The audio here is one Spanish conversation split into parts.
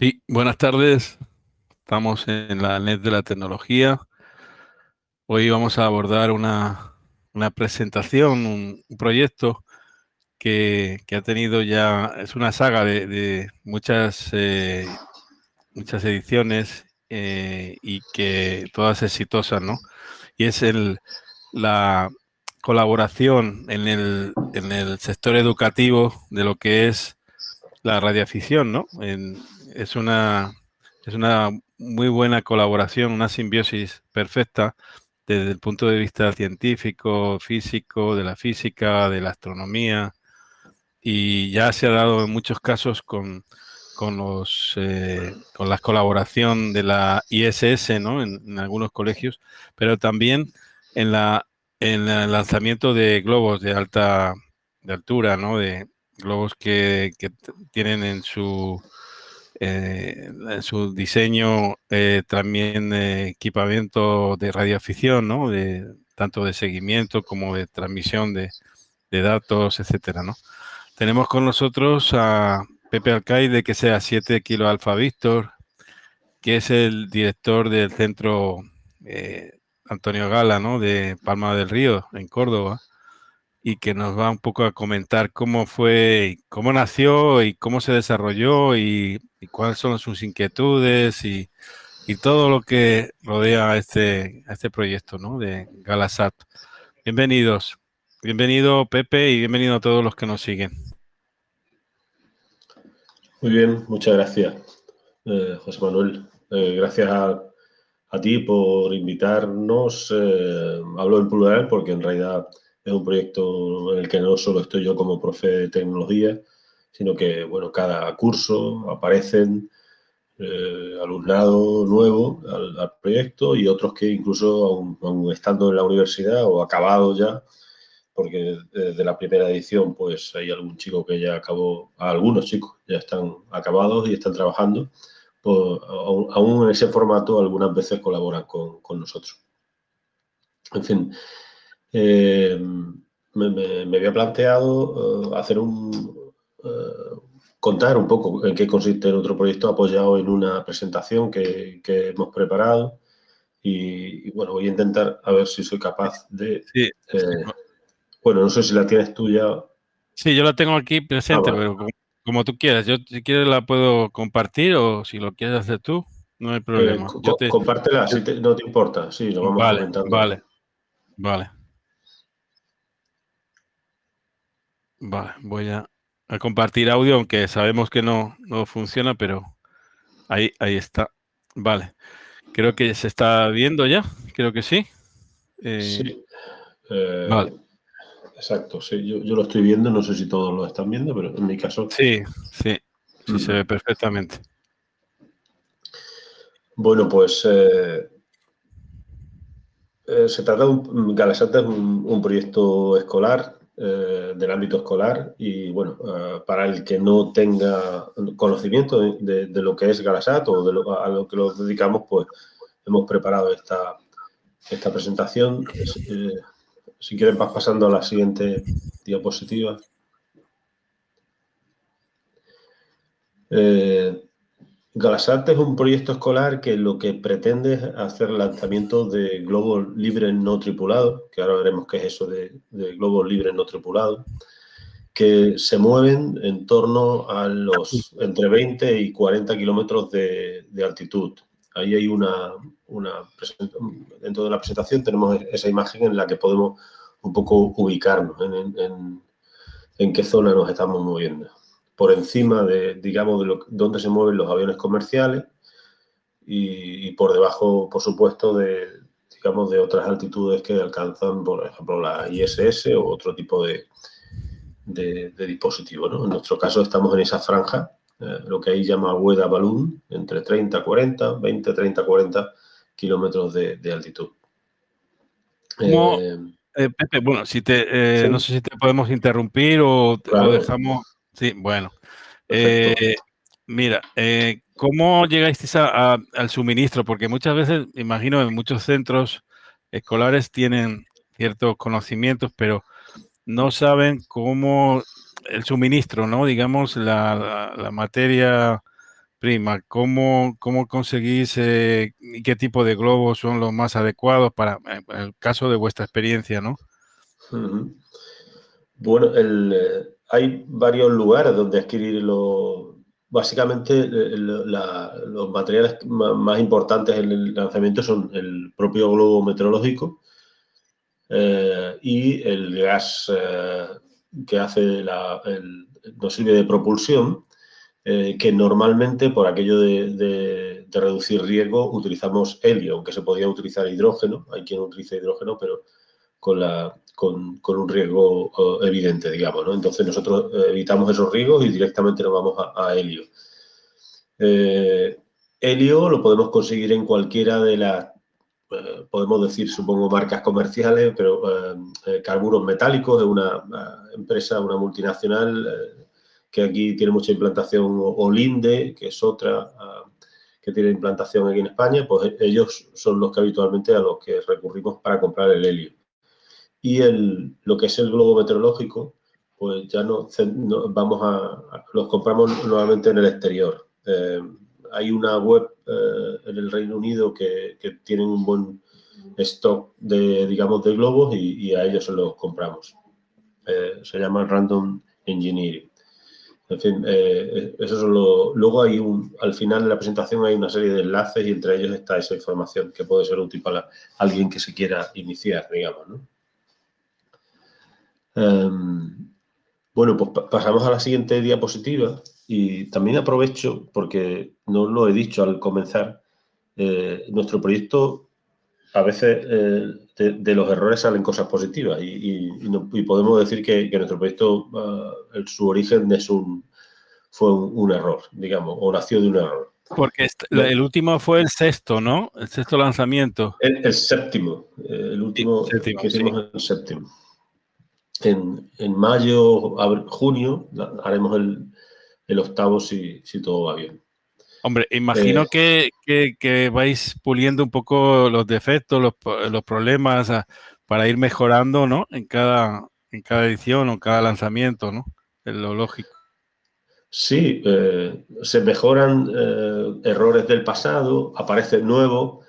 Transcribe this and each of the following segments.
Sí, buenas tardes. Estamos en la NET de la tecnología. Hoy vamos a abordar una, presentación, un, proyecto que, ha tenido ya, es una saga de, muchas, eh, muchas ediciones eh, y que todas exitosas, ¿no? Y es el, la colaboración en el, en el sector educativo de lo que es la radioafición, ¿no? Es, una, es una muy buena colaboración, una simbiosis perfecta desde el punto de vista científico, físico, de la física, de la astronomía, y ya se ha dado en muchos casos con, con, los, eh, con la colaboración de la ISS ¿no? en, algunos colegios, pero también en, la, en el lanzamiento de globos de alta de altura, ¿no? de, globos que, tienen en su, eh, en su diseño eh, también equipamiento de radioafición, ¿no? De, tanto de seguimiento como de transmisión de, datos, etcétera, ¿no? Tenemos con nosotros a Pepe Alcaide, que sea 7 Kilo Alfa Víctor, que es el director del centro eh, Antonio Gala, ¿no? De Palma del Río, en Córdoba y que nos va un poco a comentar cómo fue, cómo nació y cómo se desarrolló y, cuáles son sus inquietudes y, todo lo que rodea a este, este proyecto ¿no? de Galasat. Bienvenidos. Bienvenido Pepe y bienvenido a todos los que nos siguen. Muy bien, muchas gracias, eh, José Manuel. Eh, gracias a, ti por invitarnos. Eh, hablo en plural porque en realidad es un proyecto en el que no solo estoy yo como profe de tecnología, sino que, bueno, cada curso aparecen eh, alumnado nuevo al, proyecto y otros que incluso aún, estando en la universidad o acabados ya, porque desde la primera edición pues hay algún chico que ya acabó, algunos chicos ya están acabados y están trabajando, pues, aún, en ese formato algunas veces colaboran con nosotros. En fin, eh, me, había planteado eh, hacer un eh, contar un poco en qué consiste el otro proyecto apoyado en una presentación que, hemos preparado y, bueno, voy a intentar a ver si soy capaz de... bueno, no sé si la tienes tú ya. Sí, yo la tengo aquí presente, ah, pero como, tú quieras. Yo si quieres la puedo compartir o si lo quieres hacer tú, no hay problema. Compártela, si no te importa. Sí, lo vamos vale, Vale, vale. Vale, voy a, compartir audio, aunque sabemos que no, funciona, pero ahí, ahí está. Vale. Creo que se está viendo ya. Creo que sí. Eh, sí. Eh, vale. Exacto, sí. Yo, lo estoy viendo, no sé si todos lo están viendo, pero en mi caso. Sí, sí. Sí, se ve perfectamente. Bueno, pues eh, se trata de un. Galasata es un proyecto escolar eh, del ámbito escolar y bueno, eh, para el que no tenga conocimiento de, lo que es Galasat o de lo, a lo que nos dedicamos, pues hemos preparado esta, esta presentación. Eh, si quieren, vas pasando a la siguiente diapositiva. Galasat es un proyecto escolar que lo que pretende es hacer lanzamiento de globos libres no tripulados, que ahora veremos qué es eso de, globos libres no tripulados, que se mueven en torno a los entre 20 y 40 kilómetros de, altitud. Ahí hay una, una dentro de la presentación tenemos esa imagen en la que podemos un poco ubicarnos en, en qué zona nos estamos moviendo por encima de, digamos, de lo, donde se mueven los aviones comerciales y, por debajo, por supuesto, de, digamos, de otras altitudes que alcanzan, por ejemplo, la ISS o otro tipo de, de, dispositivo. En nuestro caso estamos en esa franja, eh, lo que ahí llama Weather Balloon, entre 30, 40, 20, 30, 40 kilómetros de, altitud. Eh, eh, Pepe, bueno, si te, no sé si te podemos interrumpir o, lo dejamos Sí, bueno. Eh, mira, eh, ¿cómo llegáis al suministro? Porque muchas veces, imagino, en muchos centros escolares tienen ciertos conocimientos, pero no saben cómo el suministro, ¿no? Digamos, la, materia prima. ¿Cómo, cómo conseguís eh, y qué tipo de globos son los más adecuados para el caso de vuestra experiencia, no? Bueno, hay varios lugares donde adquirirlo. Básicamente, los materiales más importantes en el lanzamiento son el propio globo meteorológico y el gas que hace la, nos sirve de propulsión, eh, que normalmente por aquello de, reducir riesgo utilizamos helio, aunque se podía utilizar hidrógeno, hay quien utiliza hidrógeno, pero con, la, con, un riesgo eh, evidente, digamos. ¿no? Entonces nosotros eh, evitamos esos riesgos y directamente nos vamos a, helio. helio lo podemos conseguir en cualquiera de las eh, podemos decir, supongo, marcas comerciales, pero eh, eh, Carburos Metálicos es una, empresa, una multinacional que aquí tiene mucha implantación, o Linde, que es otra que tiene implantación aquí en España, pues ellos son los que habitualmente a los que recurrimos para comprar el helio. Y el, lo que es el globo meteorológico, pues ya no, vamos a, los compramos nuevamente en el exterior hay una web eh, en el Reino Unido que, que, tienen un buen stock de, digamos, de globos y, a ellos se los compramos. Eh, se llama Random Engineering. En fin, eh, eso son Luego hay un, al final de la presentación hay una serie de enlaces y entre ellos está esa información que puede ser útil para alguien que se quiera iniciar, digamos, em, bueno, pues pasamos a la siguiente diapositiva. Y también aprovecho, porque no lo he dicho al comenzar, eh, nuestro proyecto a veces eh, de, los errores salen cosas positivas y, podemos decir que, nuestro proyecto, uh, su origen es un, fue un, error, digamos, o nació de un error. Porque el último fue el sexto, ¿no? El sexto lanzamiento. El, séptimo, el último que hicimos el séptimo. En, en mayo, junio, haremos el, el octavo si, si todo va bien. Hombre, imagino eh, que, vais puliendo un poco los defectos, los, problemas para ir mejorando, ¿no? En cada, en cada edición o en cada lanzamiento, ¿no? Es lo lógico. Sí, eh, se mejoran eh, errores del pasado, aparecen nuevos.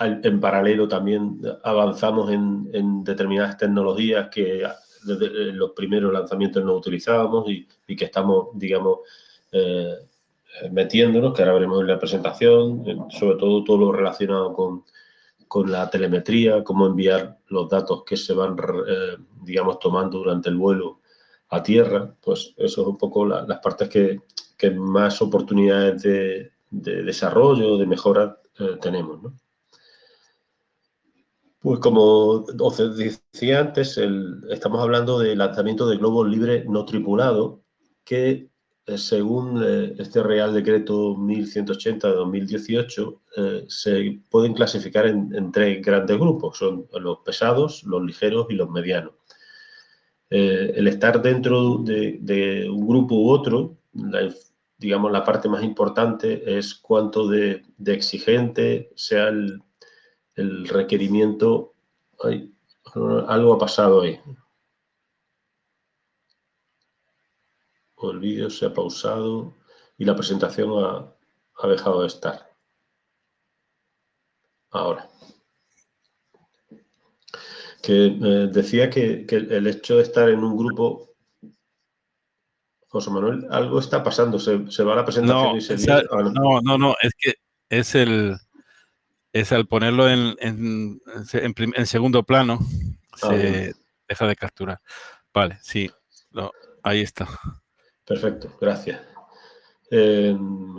En paralelo también avanzamos en, determinadas tecnologías que desde eh, los primeros lanzamientos no utilizábamos y, que estamos, digamos, eh, metiéndonos, que ahora veremos en la presentación, sobre todo todo lo relacionado con, la telemetría, cómo enviar los datos que se van, eh, digamos, tomando durante el vuelo a tierra, pues eso es un poco las partes que, más oportunidades de, de, desarrollo, de mejora tenemos, ¿no? Pues como os decía antes, estamos hablando de lanzamiento de globos libres no tripulado, que eh, según eh, este Real Decreto 1180 de 2018, eh, se pueden clasificar en, tres grandes grupos, son los pesados, los ligeros y los medianos. el estar dentro de, un grupo u otro, digamos, la parte más importante es cuánto de exigente sea el, el requerimiento, algo ha pasado ahí. O el vídeo se ha pausado y la presentación ha, dejado de estar. Ahora. Que eh, decía que, el hecho de estar en un grupo José Manuel, algo está pasando, se, va la presentación y se... no, no, no, es que es el, es al ponerlo en, en, segundo plano, ah, se deja de capturar. Vale, sí, ahí está. Perfecto, gracias. Em,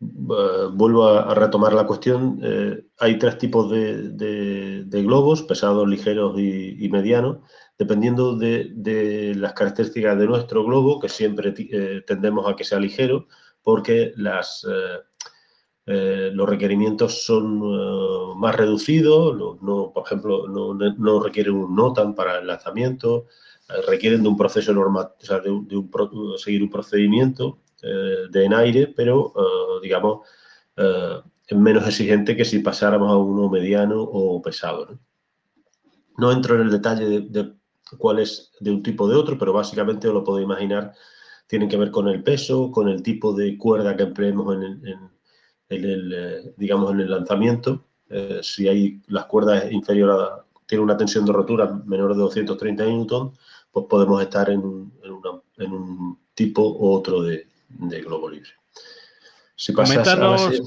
vuelvo a, retomar la cuestión. Eh, hay tres tipos de, globos, pesados, ligeros y, medianos, dependiendo de, las características de nuestro globo, que siempre eh, tendemos a que sea ligero, porque las... Eh, eh, los requerimientos son eh, más reducidos, por ejemplo, no, requieren un NOTAM para el lanzamiento, eh, requieren de un proceso normal, o sea, de, seguir un procedimiento de en aire, pero, digamos, es menos exigente que si pasáramos a uno mediano o pesado. No, entro en el detalle de, cuál es de un tipo o de otro, pero básicamente lo puedo imaginar tienen que ver con el peso, con el tipo de cuerda que empleemos en el, eh, digamos, en el lanzamiento. Eh, si hay las cuerdas inferiores a, tiene una tensión de rotura menor de 230 newton, pues podemos estar en un, en un tipo u otro de, globo libre. Si coméntanos,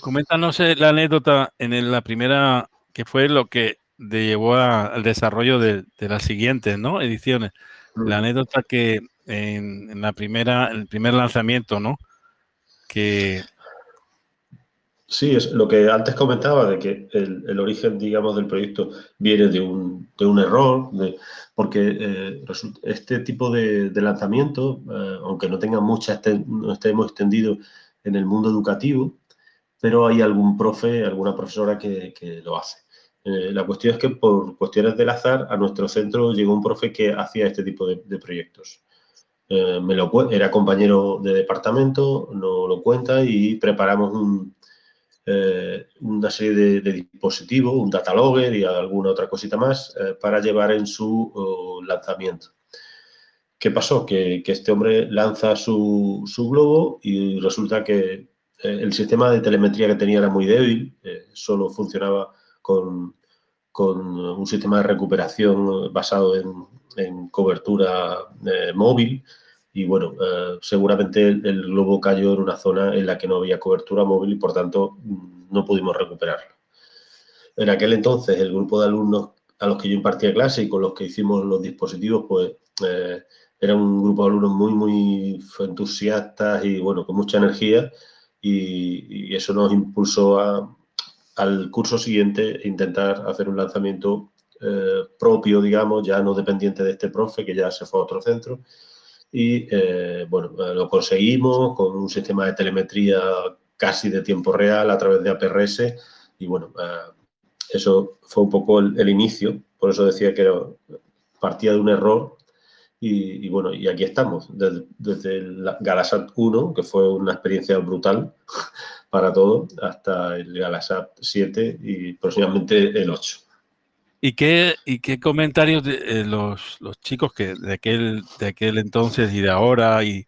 coméntanos la anécdota en la primera, que fue lo que llevó al desarrollo de, las siguientes ¿no? ediciones. La mm. anécdota que en, la primera, el primer lanzamiento, ¿no? Que Sí, es lo que antes comentaba de que el, origen, digamos, del proyecto viene de un, de un error, de, porque eh, este tipo de, lanzamiento, eh, aunque no tenga mucha, no estemos extendido en el mundo educativo, pero hay algún profe, alguna profesora que, lo hace. Eh, la cuestión es que por cuestiones del azar a nuestro centro llegó un profe que hacía este tipo de, proyectos. me lo, era compañero de departamento, no lo cuenta y preparamos un, eh, una serie de, dispositivos, un data logger y alguna otra cosita más eh, para llevar en su lanzamiento. ¿Qué pasó? Que, este hombre lanza su, globo y resulta que eh, el sistema de telemetría que tenía era muy débil, solo funcionaba con, un sistema de recuperación basado en, cobertura móvil y bueno, eh, seguramente el, globo cayó en una zona en la que no había cobertura móvil y por tanto mm, no pudimos recuperarlo. En aquel entonces el grupo de alumnos a los que yo impartía clase y con los que hicimos los dispositivos, pues eh, era un grupo de alumnos muy, muy entusiastas y bueno, con mucha energía y, eso nos impulsó al curso siguiente intentar hacer un lanzamiento eh, propio, digamos, ya no dependiente de este profe que ya se fue a otro centro y eh, bueno, eh, lo conseguimos con un sistema de telemetría casi de tiempo real a través de APRS y bueno, eh, eso fue un poco el, inicio, por eso decía que partía de un error y, bueno, y aquí estamos, desde, desde, el Galasat 1, que fue una experiencia brutal para todo, hasta el Galasat 7 y próximamente el 8. ¿Y qué, y qué comentarios de, eh, los, los, chicos que de aquel, de aquel entonces y de ahora y,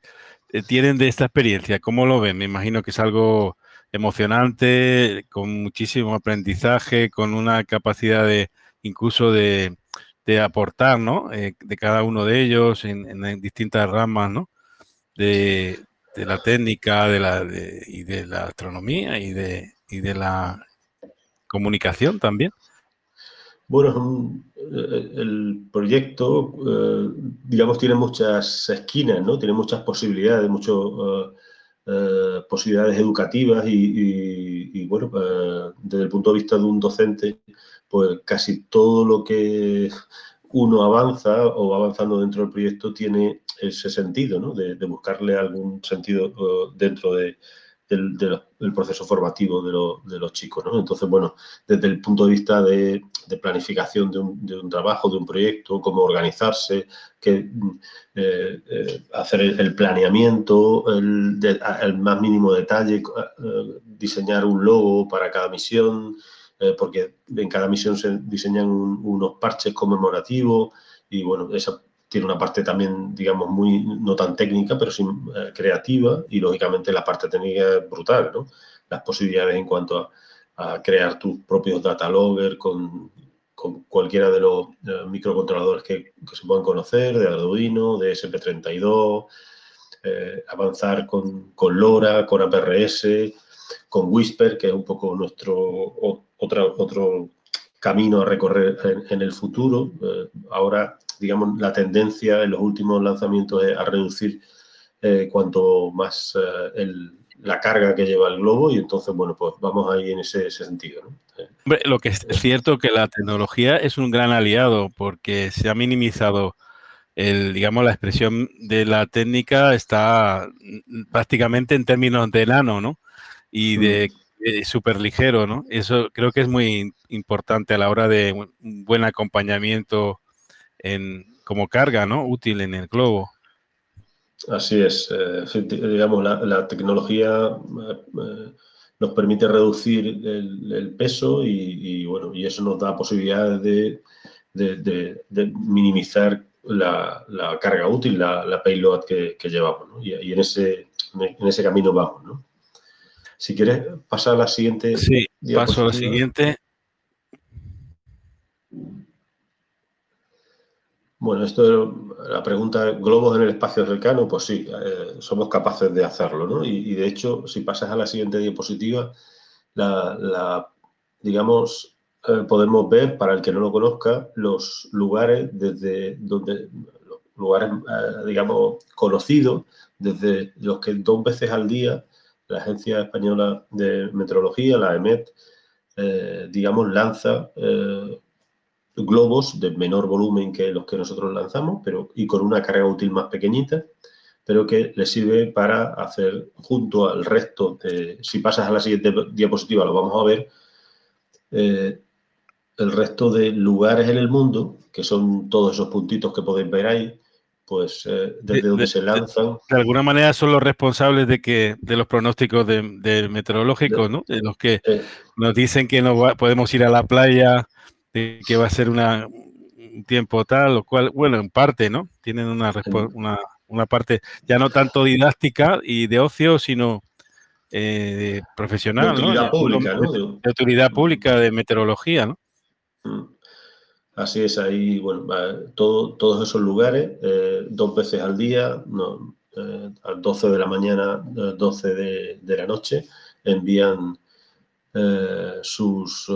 eh, tienen de esta experiencia? ¿Cómo lo ven? Me imagino que es algo emocionante, con muchísimo aprendizaje, con una capacidad de incluso de, de aportar, ¿no? Eh, de cada uno de ellos en, distintas ramas, ¿no? De, de, la técnica de la, y de la astronomía y de, y de la comunicación también. Bueno, eh, el proyecto, eh, digamos, tiene muchas esquinas, ¿no? Tiene muchas posibilidades, muchas eh, posibilidades educativas y, bueno, desde el punto de vista de un docente, pues casi todo lo que uno avanza o va avanzando dentro del proyecto tiene ese sentido, ¿no? De, de buscarle algún sentido dentro de, del, proceso formativo de, los chicos. ¿no? Entonces, bueno, desde el punto de vista de, planificación de un, trabajo, de un proyecto, cómo organizarse, que, eh, eh, hacer el, planeamiento, el, más mínimo detalle, eh, diseñar un logo para cada misión, porque en cada misión se diseñan unos parches conmemorativos y, bueno, esa tiene una parte también, digamos, muy, no tan técnica, pero sí creativa y, lógicamente, la parte técnica es brutal, ¿no? Las posibilidades en cuanto a, crear tus propios data logger con, con cualquiera de los eh, microcontroladores que, se puedan conocer, de Arduino, de SP32, eh, avanzar con, con, LoRa, con APRS, con Whisper, que es un poco nuestro otro, otro camino a recorrer en, el futuro. ahora digamos, la tendencia en los últimos lanzamientos es a reducir eh, cuanto más eh, la carga que lleva el globo y entonces, bueno, pues vamos ahí en ese, sentido. lo que es cierto que la tecnología es un gran aliado porque se ha minimizado el, digamos, la expresión de la técnica está prácticamente en términos de nano, ¿no? Y de, mm. súper ligero, ¿no? Eso creo que es muy importante a la hora de un buen acompañamiento como carga ¿no? útil en el globo. Así es. Eh, digamos, la, tecnología eh, eh, nos permite reducir el, peso y, bueno, y eso nos da posibilidades de, minimizar la, carga útil, la, payload que, llevamos. Y, en, ese, en ese camino vamos. ¿no? Si quieres pasar a la siguiente. Sí, paso a la siguiente. Bueno, esto la pregunta, ¿globos en el espacio cercano? Pues sí, eh, somos capaces de hacerlo, ¿no? Y, de hecho, si pasas a la siguiente diapositiva, la, digamos, eh, podemos ver, para el que no lo conozca, los lugares desde donde, lugares, eh, digamos, conocidos, desde los que dos veces al día la Agencia Española de Meteorología, la EMET, digamos, lanza globos de menor volumen que los que nosotros lanzamos, pero y con una carga útil más pequeñita, pero que le sirve para hacer junto al resto de, si pasas a la siguiente diapositiva lo vamos a ver, el resto de lugares en el mundo, que son todos esos puntitos que podéis ver ahí, pues eh, desde donde se lanzan. De, alguna manera son los responsables de que de los pronósticos de, meteorológicos, ¿no? De los que eh. nos dicen que no podemos ir a la playa, de que va a ser una, un tiempo tal, lo cual, bueno, en parte, ¿no? Tienen una, una, una parte ya no tanto didáctica y de ocio, sino eh, profesional, de utilidad pública, ¿no? De utilidad pública, de meteorología, ¿no? Mm. Así es, ahí, bueno, todos esos lugares, eh, dos veces al día, no, eh, a 12 de la mañana, 12 de, la noche, envían eh, sus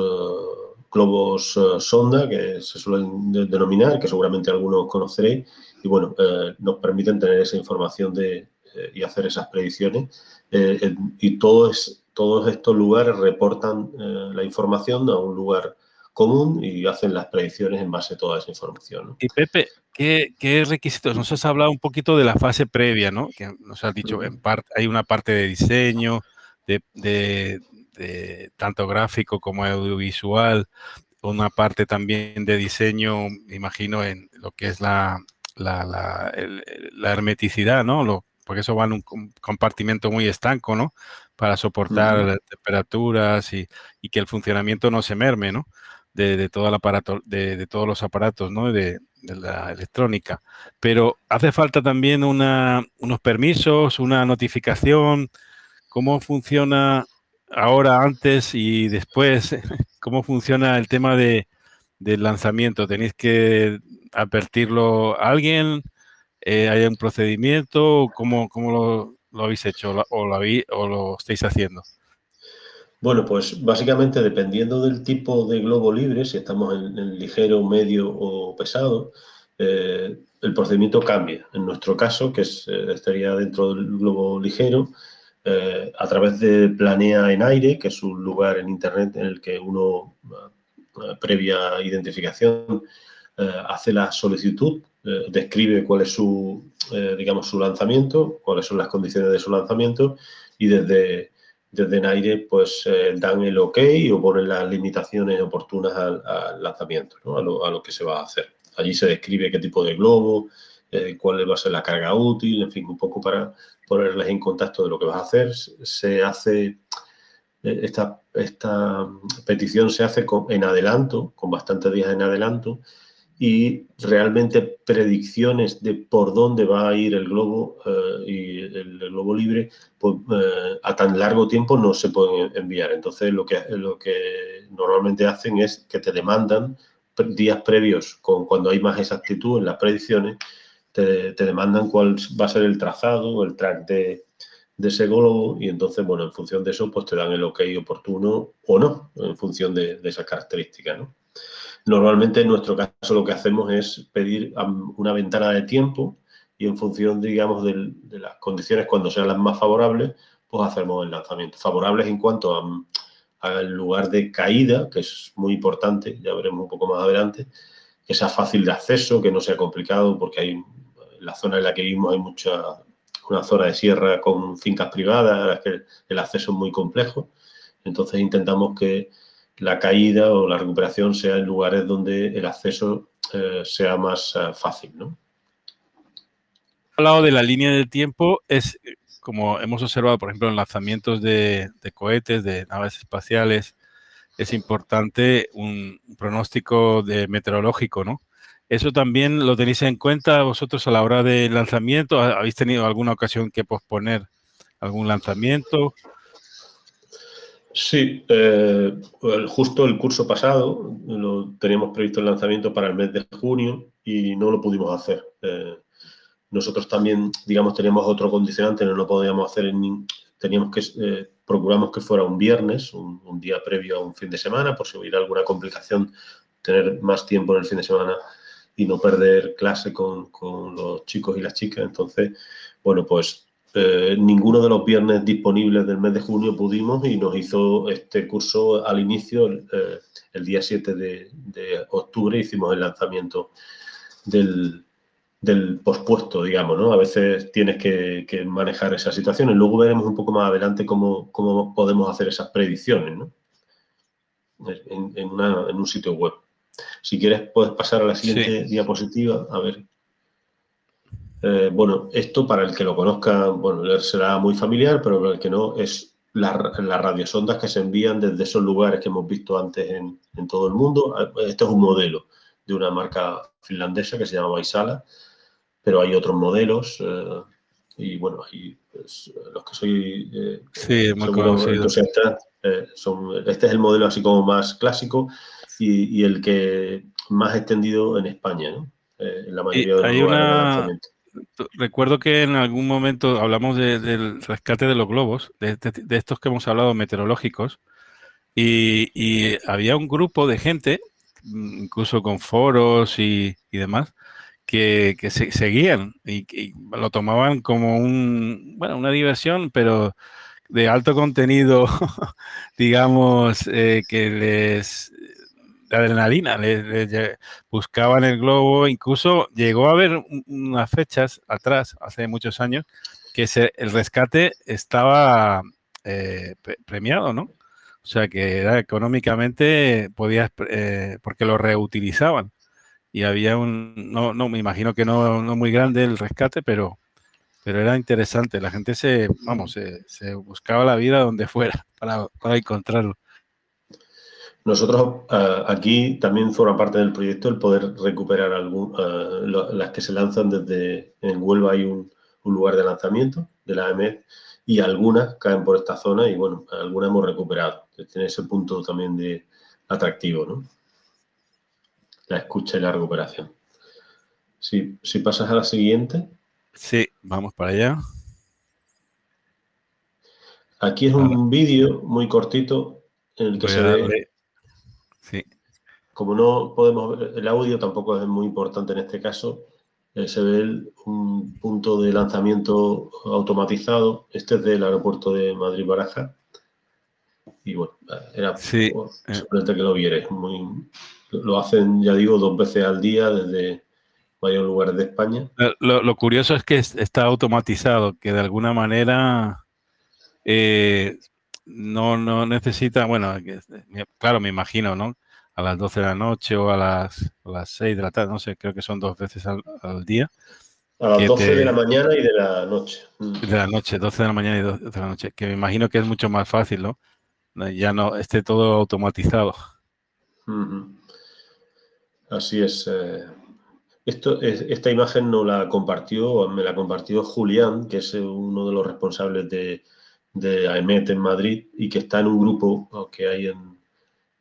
globos sonda, que se suelen denominar, que seguramente algunos conoceréis, y bueno, nos permiten tener esa información de, y hacer esas predicciones. y todos, todos estos lugares reportan la información a un lugar común y hacen las predicciones en base a toda esa información. Y Pepe, ¿qué, requisitos? Nos has hablado un poquito de la fase previa, ¿no? Que nos has dicho, en parte, hay una parte de diseño, de, tanto gráfico como audiovisual, una parte también de diseño, imagino, en lo que es la, la, hermeticidad, ¿no? porque eso va en un compartimento muy estanco, ¿no? Para soportar temperaturas y, y, que el funcionamiento no se merme, ¿no? de, todo el aparato, de, todos los aparatos, ¿no? De, la electrónica. Pero hace falta también una, unos permisos, una notificación. ¿Cómo funciona ahora, antes y después? ¿Cómo funciona el tema de, del lanzamiento? ¿Tenéis que advertirlo a alguien? Eh, ¿Hay un procedimiento? ¿Cómo, cómo lo, habéis hecho o lo, estáis haciendo? Bueno, pues básicamente dependiendo del tipo de globo libre, si estamos en, ligero, medio o pesado, eh, el procedimiento cambia. En nuestro caso, que eh, estaría dentro del globo ligero, eh, a través de Planea en Aire, que es un lugar en Internet en el que uno, previa identificación, hace la solicitud, describe cuál es su, digamos, su lanzamiento, cuáles son las condiciones de su lanzamiento y desde desde Naire pues eh, dan el ok o ponen las limitaciones oportunas al, lanzamiento, a, lo, que se va a hacer. Allí se describe qué tipo de globo, eh, cuál va a ser la carga útil, en fin, un poco para ponerles en contacto de lo que vas a hacer. Se hace, eh, esta, esta petición se hace en adelanto, con bastantes días en adelanto, y realmente predicciones de por dónde va a ir el globo eh, y el, globo libre pues, a tan largo tiempo no se pueden enviar. Entonces lo que, lo que normalmente hacen es que te demandan días previos, con, cuando hay más exactitud en las predicciones, te, demandan cuál va a ser el trazado, el track de, ese globo y entonces, bueno, en función de eso, pues te dan el ok oportuno o no, en función de, de esas características, ¿no? Normalmente en nuestro caso lo que hacemos es pedir una ventana de tiempo y en función, digamos, de, las condiciones cuando sean las más favorables, pues hacemos el lanzamiento. Favorables en cuanto al lugar de caída, que es muy importante, ya veremos un poco más adelante, que sea fácil de acceso, que no sea complicado, porque hay la zona en la que vivimos hay mucha, una zona de sierra con fincas privadas, a las que el acceso es muy complejo. Entonces intentamos que la caída o la recuperación sea en lugares donde el acceso eh, sea más eh, fácil, ¿no? lado de la línea de tiempo es, como hemos observado, por ejemplo, en lanzamientos de, cohetes, de naves espaciales, es importante un pronóstico de meteorológico, ¿no? ¿Eso también lo tenéis en cuenta vosotros a la hora del lanzamiento? ¿Habéis tenido alguna ocasión que posponer algún lanzamiento? Sí, eh, justo el curso pasado lo teníamos previsto el lanzamiento para el mes de junio y no lo pudimos hacer. Eh, nosotros también, digamos, teníamos otro condicionante, no lo podíamos hacer en, teníamos que, eh, procuramos que fuera un viernes, un, día previo a un fin de semana, por si hubiera alguna complicación, tener más tiempo en el fin de semana y no perder clase con, con los chicos y las chicas. Entonces, bueno, pues eh, ninguno de los viernes disponibles del mes de junio pudimos y nos hizo este curso al inicio, el eh, día 7 de, octubre, hicimos el lanzamiento del, del pospuesto, digamos, ¿no? A veces tienes que, manejar esas situaciones. Luego veremos un poco más adelante cómo, podemos hacer esas predicciones, ¿no? En, un sitio web. Si quieres, puedes pasar a la siguiente diapositiva, a ver. Eh, bueno, esto para el que lo conozca, bueno, será muy familiar, pero para el que no, es las radiosondas que se envían desde esos lugares que hemos visto antes en, todo el mundo. Este es un modelo de una marca finlandesa que se llama Vaisala, pero hay otros modelos eh, y bueno, pues, los que soy eh, sí, eh, son, este es el modelo así como más clásico y, y el que más extendido en España, ¿no? en la mayoría de los hay una, Recuerdo que en algún momento hablamos del rescate de los globos, de, estos que hemos hablado meteorológicos, y, había un grupo de gente, incluso con foros y, demás, que, se, seguían y, lo tomaban como un, bueno, una diversión, pero de alto contenido, digamos, eh, que les adrenalina, le, buscaban el globo, incluso llegó a haber unas fechas atrás, hace muchos años, que el rescate estaba eh, premiado, ¿no? O sea, que era económicamente, podías, eh, porque lo reutilizaban. Y había un, no, no, me imagino que no, no muy grande el rescate, pero, pero era interesante. La gente se, vamos, se, buscaba la vida donde fuera para, para encontrarlo. Nosotros eh, aquí también forma parte del proyecto el poder recuperar algún, eh, las que se lanzan desde, en Huelva hay un, lugar de lanzamiento de la AMED y algunas caen por esta zona y bueno, algunas hemos recuperado. Tiene ese punto también de atractivo, ¿no? La escucha y la recuperación. Si, si pasas a la siguiente. Sí, vamos para allá. Aquí es un vídeo muy cortito en el que se ve como no podemos ver el audio, tampoco es muy importante en este caso, eh, se ve un punto de lanzamiento automatizado. Este es del aeropuerto de Madrid-Baraja. Y bueno, era sí. simplemente que lo vierais. lo hacen, ya digo, dos veces al día desde varios lugares de España. Lo, curioso es que está automatizado, que de alguna manera eh, no, no necesita, bueno, claro, me imagino, ¿no? a las 12 de la noche o a las, a las 6 de la tarde, no sé, creo que son dos veces al, día. A las 12 de la mañana y de la noche. De la noche, 12 de la mañana y 12 de la noche, que me imagino que es mucho más fácil, ¿no? Ya no esté todo automatizado. Así es. Eh, esto, esta imagen no la compartió, me la compartió Julián, que es uno de los responsables de, de AEMET en Madrid y que está en un grupo que hay en,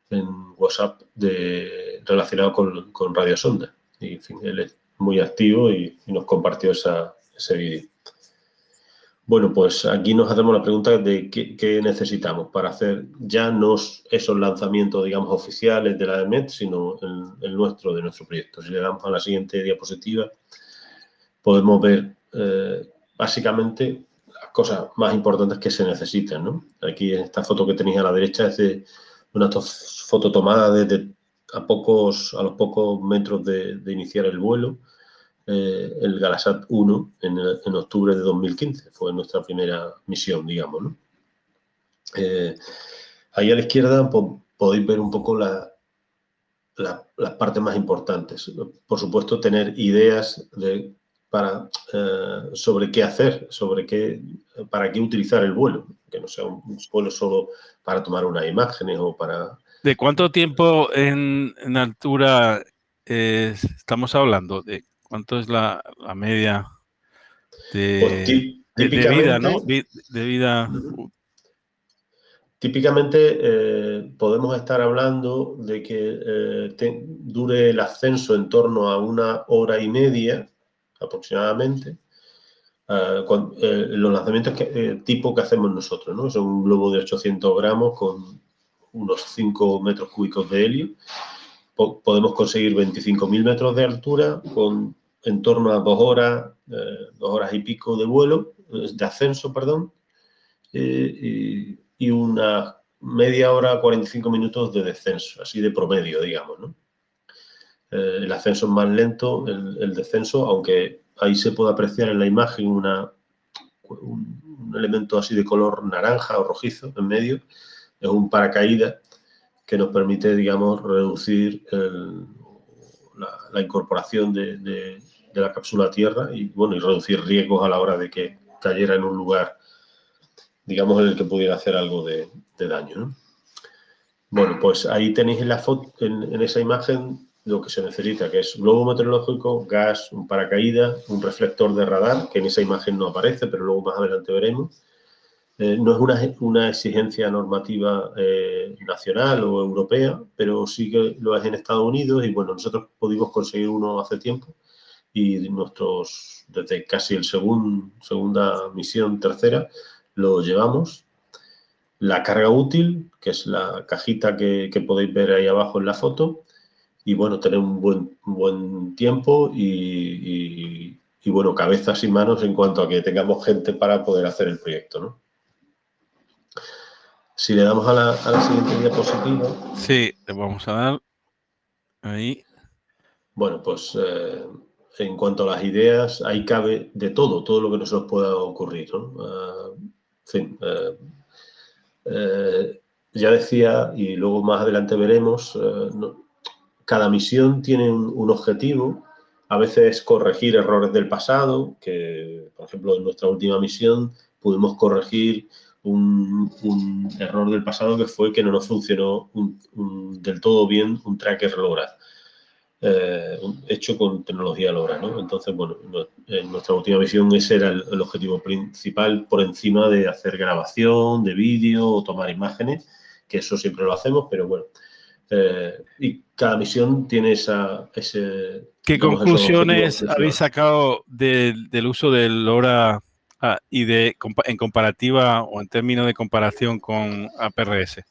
en WhatsApp de, relacionado con, con Radio Sonda. Y, en fin, él es muy activo y, nos compartió ese vídeo. Bueno, pues aquí nos hacemos la pregunta de qué, necesitamos para hacer ya no esos lanzamientos, digamos, oficiales de la EMET, sino el, nuestro, de nuestro proyecto. Si le damos a la siguiente diapositiva, podemos ver eh, básicamente cosas más importantes que se necesitan. ¿no? Aquí esta foto que tenéis a la derecha es de una foto tomada desde a, pocos, a los pocos metros de, iniciar el vuelo, eh, el Galasat 1 en, octubre de 2015. Fue nuestra primera misión, digamos. Eh, ahí a la izquierda podéis ver un poco las partes más importantes. Por supuesto, tener ideas de, para, eh, sobre qué hacer, sobre qué, para qué utilizar el vuelo que no sea un vuelo solo para tomar unas imágenes o para... ¿De cuánto tiempo en, altura estamos hablando? ¿De cuánto es la, media de, pues vida, ¿no? De vida Típicamente eh, podemos estar hablando de que eh, dure el ascenso en torno a una hora y media aproximadamente. Eh, los lanzamientos tipo que hacemos nosotros, ¿no? Son un globo de 800 gramos con unos 5 metros cúbicos de helio. podemos conseguir 25.000 metros de altura con en torno a dos horas, dos horas y pico de vuelo, de ascenso, perdón. y y una media hora, 45 minutos de descenso, así de promedio, digamos. ¿no? Eh, el ascenso es más lento, el, descenso, aunque ahí se puede apreciar en la imagen un, elemento así de color naranja o rojizo en medio, es un paracaídas que nos permite, digamos, reducir la, incorporación de, de, la cápsula a tierra y, bueno, y reducir riesgos a la hora de que cayera en un lugar digamos, en el que pudiera hacer algo de, daño. Bueno, pues ahí tenéis en, la foto, en, esa imagen lo que se necesita, que es globo meteorológico, gas, un paracaídas, un reflector de radar, que en esa imagen no aparece, pero luego más adelante veremos. Eh, no es una, una, exigencia normativa eh, nacional o europea, pero sí que lo es en Estados Unidos y bueno, nosotros pudimos conseguir uno hace tiempo y nuestros, desde casi el segundo, segunda misión, tercera, lo llevamos. La carga útil, que es la cajita que, podéis ver ahí abajo en la foto. Y bueno, tener un buen, buen tiempo y, bueno, cabezas y manos en cuanto a que tengamos gente para poder hacer el proyecto, ¿no? Si le damos a la, siguiente diapositiva. Sí, le vamos a dar ahí. Bueno, pues eh, en cuanto a las ideas, ahí cabe de todo, todo lo que nos pueda ocurrir. ¿no? Ah, fin, eh, eh, ya decía, y luego más adelante veremos, cada misión tiene un, objetivo, a veces corregir errores del pasado, que por ejemplo en nuestra última misión pudimos corregir un, error del pasado que fue que no nos funcionó del todo bien un tracker LoRa. Eh, hecho con tecnología LoRa, ¿no? Entonces, bueno, en nuestra última visión ese era el, objetivo principal por encima de hacer grabación de vídeo o tomar imágenes, que eso siempre lo hacemos, pero bueno. Eh, y cada misión tiene esa, ese... ¿Qué conclusiones habéis sacado del uso del LoRa ah, y de en comparativa o en términos de comparación con APRS?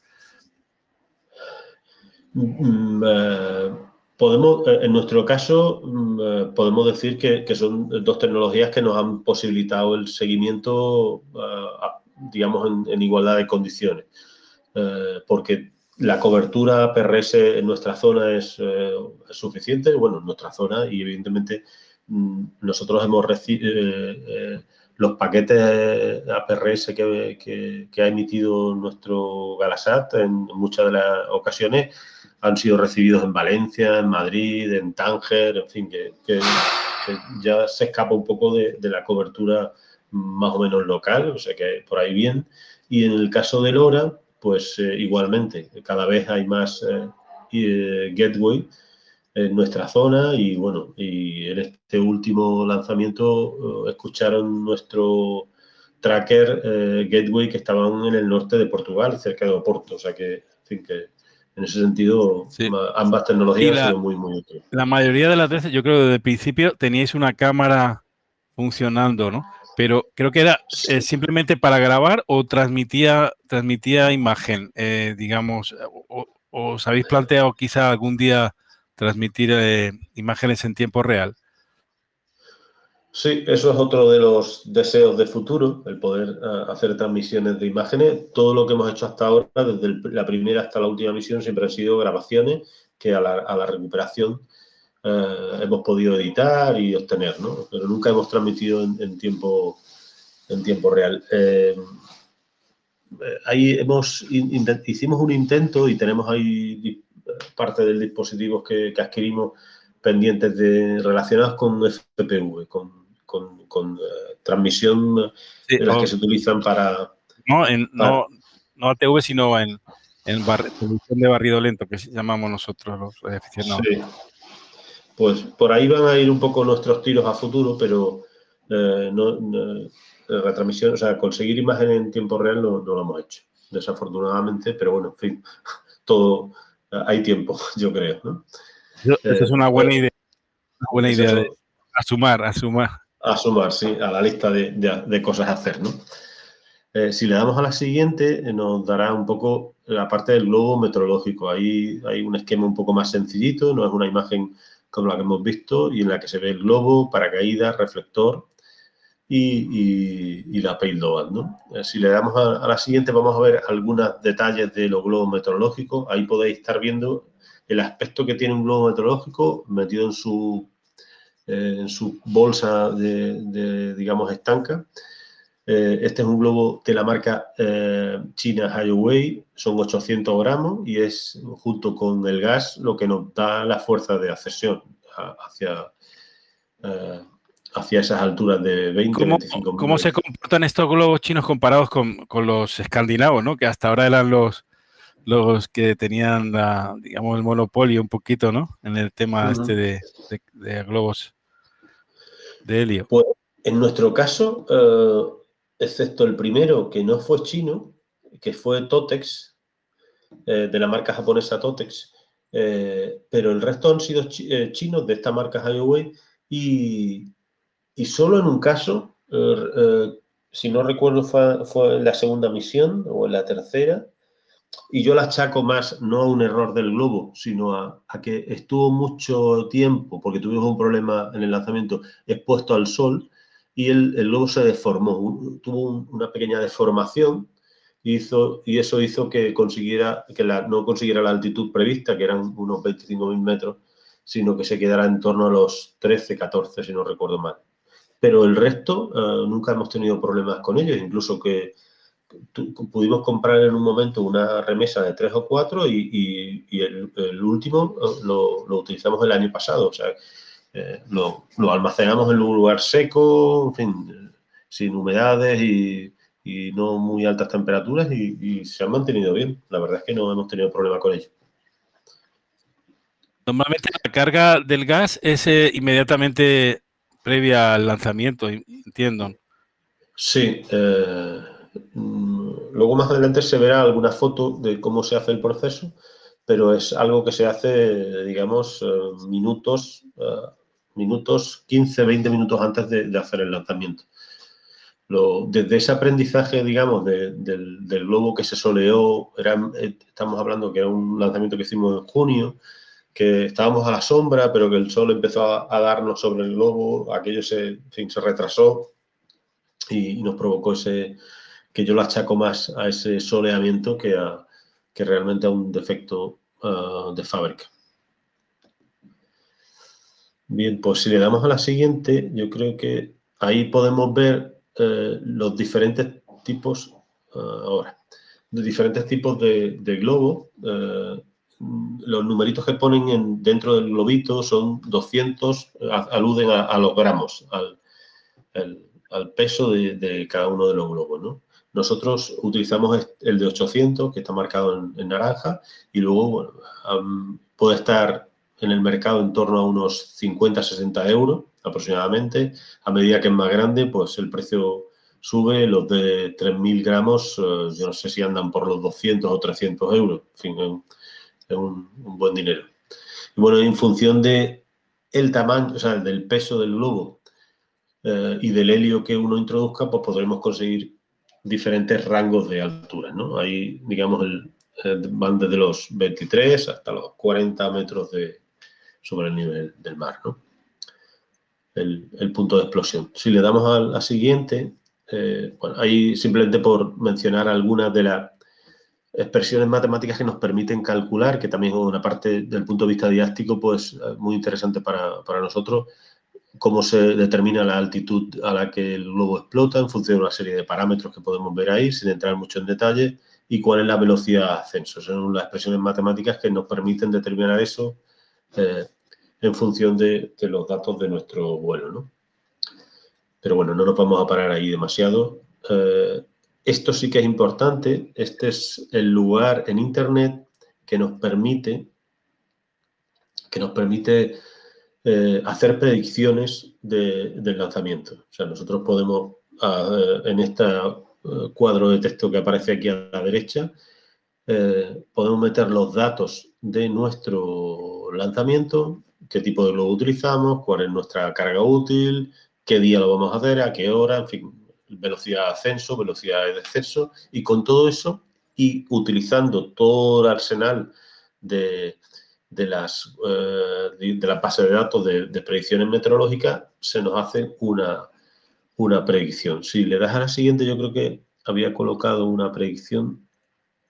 Mm, eh, Podemos, eh, en nuestro caso, mm, podemos decir que, son dos tecnologías que nos han posibilitado el seguimiento, digamos, en, igualdad de condiciones. porque la cobertura PRS en nuestra zona es, suficiente, bueno, en nuestra zona, y evidentemente mm, nosotros hemos recibido los paquetes APRS que, que, ha emitido nuestro Galasat en muchas de las ocasiones han sido recibidos en Valencia, en Madrid, en Tánger, en fin, que, ya se escapa un poco de, la cobertura más o menos local, o sea que por ahí bien. Y en el caso de Lora, pues eh, igualmente, cada vez hay más eh, eh, gateway en nuestra zona y bueno, y en este último lanzamiento escucharon nuestro tracker gateway que estaban en el norte de Portugal, cerca de Oporto, o sea que, en fin, que en ese sentido, ambas tecnologías han sido muy, muy útiles. La mayoría de las veces, yo creo que desde el principio teníais una cámara funcionando, ¿no? Pero creo que era eh, simplemente para grabar o transmitía, transmitía imagen, eh, digamos, o, os habéis planteado quizá algún día transmitir eh, imágenes en tiempo real. Sí, eso es otro de los deseos de futuro, el poder eh, hacer transmisiones de imágenes. Todo lo que hemos hecho hasta ahora, desde la primera hasta la última misión, siempre han sido grabaciones que a la, recuperación eh, hemos podido editar y obtener, ¿no? Pero nunca hemos transmitido en, tiempo, en tiempo real. Eh, ahí hemos, hicimos un intento y tenemos ahí parte del dispositivo que, que adquirimos pendientes de, relacionados con FPV, con con, eh, transmisión de las que se utilizan para... No, en, no, no ATV, sino en, en de barrido lento, que llamamos nosotros los aficionados. Sí. Pues por ahí van a ir un poco nuestros tiros a futuro, pero eh, no, retransmisión, o sea, conseguir imagen en tiempo real no, lo hemos hecho, desafortunadamente, pero bueno, en fin, todo, hay tiempo, yo creo. ¿no? Esa es una buena idea, una buena idea de asumar, asumar. Asumar, sí, a la lista de, cosas a hacer, ¿no? Eh, si le damos a la siguiente, eh, nos dará un poco la parte del globo meteorológico. Ahí hay un esquema un poco más sencillito, no es una imagen como la que hemos visto y en la que se ve el globo, paracaídas, reflector y, la payload. Eh, si le damos a, la siguiente, vamos a ver algunos detalles de los globos meteorológicos. Ahí podéis estar viendo el aspecto que tiene un globo meteorológico metido en su, en su bolsa de, digamos, estanca. Eh, este es un globo de la marca eh, China Highway, son 800 gramos y es junto con el gas lo que nos da la fuerza de accesión hacia, eh, hacia esas alturas de 20, ¿Cómo, 25 ¿Cómo se comportan estos globos chinos comparados con, los escandinavos, ¿no? que hasta ahora eran los, los que tenían, digamos, el monopolio un poquito ¿no? en el tema este de, de, globos de helio? Pues en nuestro caso excepto el primero que no fue chino, que fue Totex, eh, de la marca japonesa Totex, eh, pero el resto han sido eh, chinos de esta marca Highway y, y solo en un caso, si no recuerdo fue, en la segunda misión o en la tercera, y yo la achaco más no a un error del globo, sino a, a que estuvo mucho tiempo, porque tuvimos un problema en el lanzamiento, expuesto al sol, y el, el lobo se deformó, tuvo una pequeña deformación y, hizo, y eso hizo que, consiguiera, que la, no consiguiera la altitud prevista, que eran unos 25.000 metros, sino que se quedara en torno a los 13, 14, si no recuerdo mal. Pero el resto, eh, nunca hemos tenido problemas con ellos, incluso que pudimos comprar en un momento una remesa de 3 o 4 y, y, el, el, último eh, lo, lo, utilizamos el año pasado. O sea, eh, lo, almacenamos en un lugar seco, en fin, sin humedades y, no muy altas temperaturas y, se han mantenido bien. La verdad es que no hemos tenido problema con ello. Normalmente la carga del gas es eh, inmediatamente previa al lanzamiento, entiendo. Sí. Eh, luego más adelante se verá alguna foto de cómo se hace el proceso, pero es algo que se hace, digamos, minutos minutos, 15, 20 minutos antes de, hacer el lanzamiento. desde ese aprendizaje, digamos, del, globo que se soleó, eh, estamos hablando que era un lanzamiento que hicimos en junio, que estábamos a la sombra, pero que el sol empezó a, darnos sobre el globo, aquello se, se retrasó y, nos provocó ese, que yo lo achaco más a ese soleamiento que, a, que realmente a un defecto ah, de fábrica. Bien, pues si le damos a la siguiente, yo creo que ahí podemos ver eh, los diferentes tipos, eh, ahora, de diferentes tipos de, globo. Eh, los numeritos que ponen en, dentro del globito son 200, aluden a, los gramos, al, peso de, cada uno de los globos, Nosotros utilizamos el de 800, que está marcado en, naranja, y luego puede estar en el mercado en torno a unos 50-60 euros aproximadamente. A medida que es más grande, pues el precio sube. Los de 3.000 gramos, eh, yo no sé si andan por los 200 o 300 euros. En fin, es un, buen dinero. Y bueno, en función de el tamaño, o sea, del peso del globo eh, y del helio que uno introduzca, pues podremos conseguir diferentes rangos de altura, ¿no? Ahí, digamos, el, van desde los 23 hasta los 40 metros de, sobre el nivel del mar, ¿no? El, punto de explosión. Si le damos a la siguiente, eh, bueno, ahí simplemente por mencionar algunas de las expresiones matemáticas que nos permiten calcular, que también es una parte del punto de vista didáctico, pues eh, muy interesante para, nosotros, cómo se determina la altitud a la que el globo explota en función de una serie de parámetros que podemos ver ahí, sin entrar mucho en detalle, y cuál es la velocidad de ascenso. Son las expresiones matemáticas que nos permiten determinar eso eh, en función de, los datos de nuestro vuelo. ¿no? Pero bueno, no nos vamos a parar ahí demasiado. Eh, esto sí que es importante. Este es el lugar en Internet que nos permite, que nos permite eh, hacer predicciones del lanzamiento. O sea, nosotros podemos, ah, en este cuadro de texto que aparece aquí a la derecha, podemos meter los datos de nuestro lanzamiento, qué tipo de globo utilizamos, cuál es nuestra carga útil, qué día lo vamos a hacer, a qué hora, en fin, velocidad de ascenso, velocidad de descenso, y con todo eso y utilizando todo el arsenal de, las, eh, de la base de datos de, predicciones meteorológicas, se nos hace una, una predicción. Si le das a la siguiente, yo creo que había colocado una predicción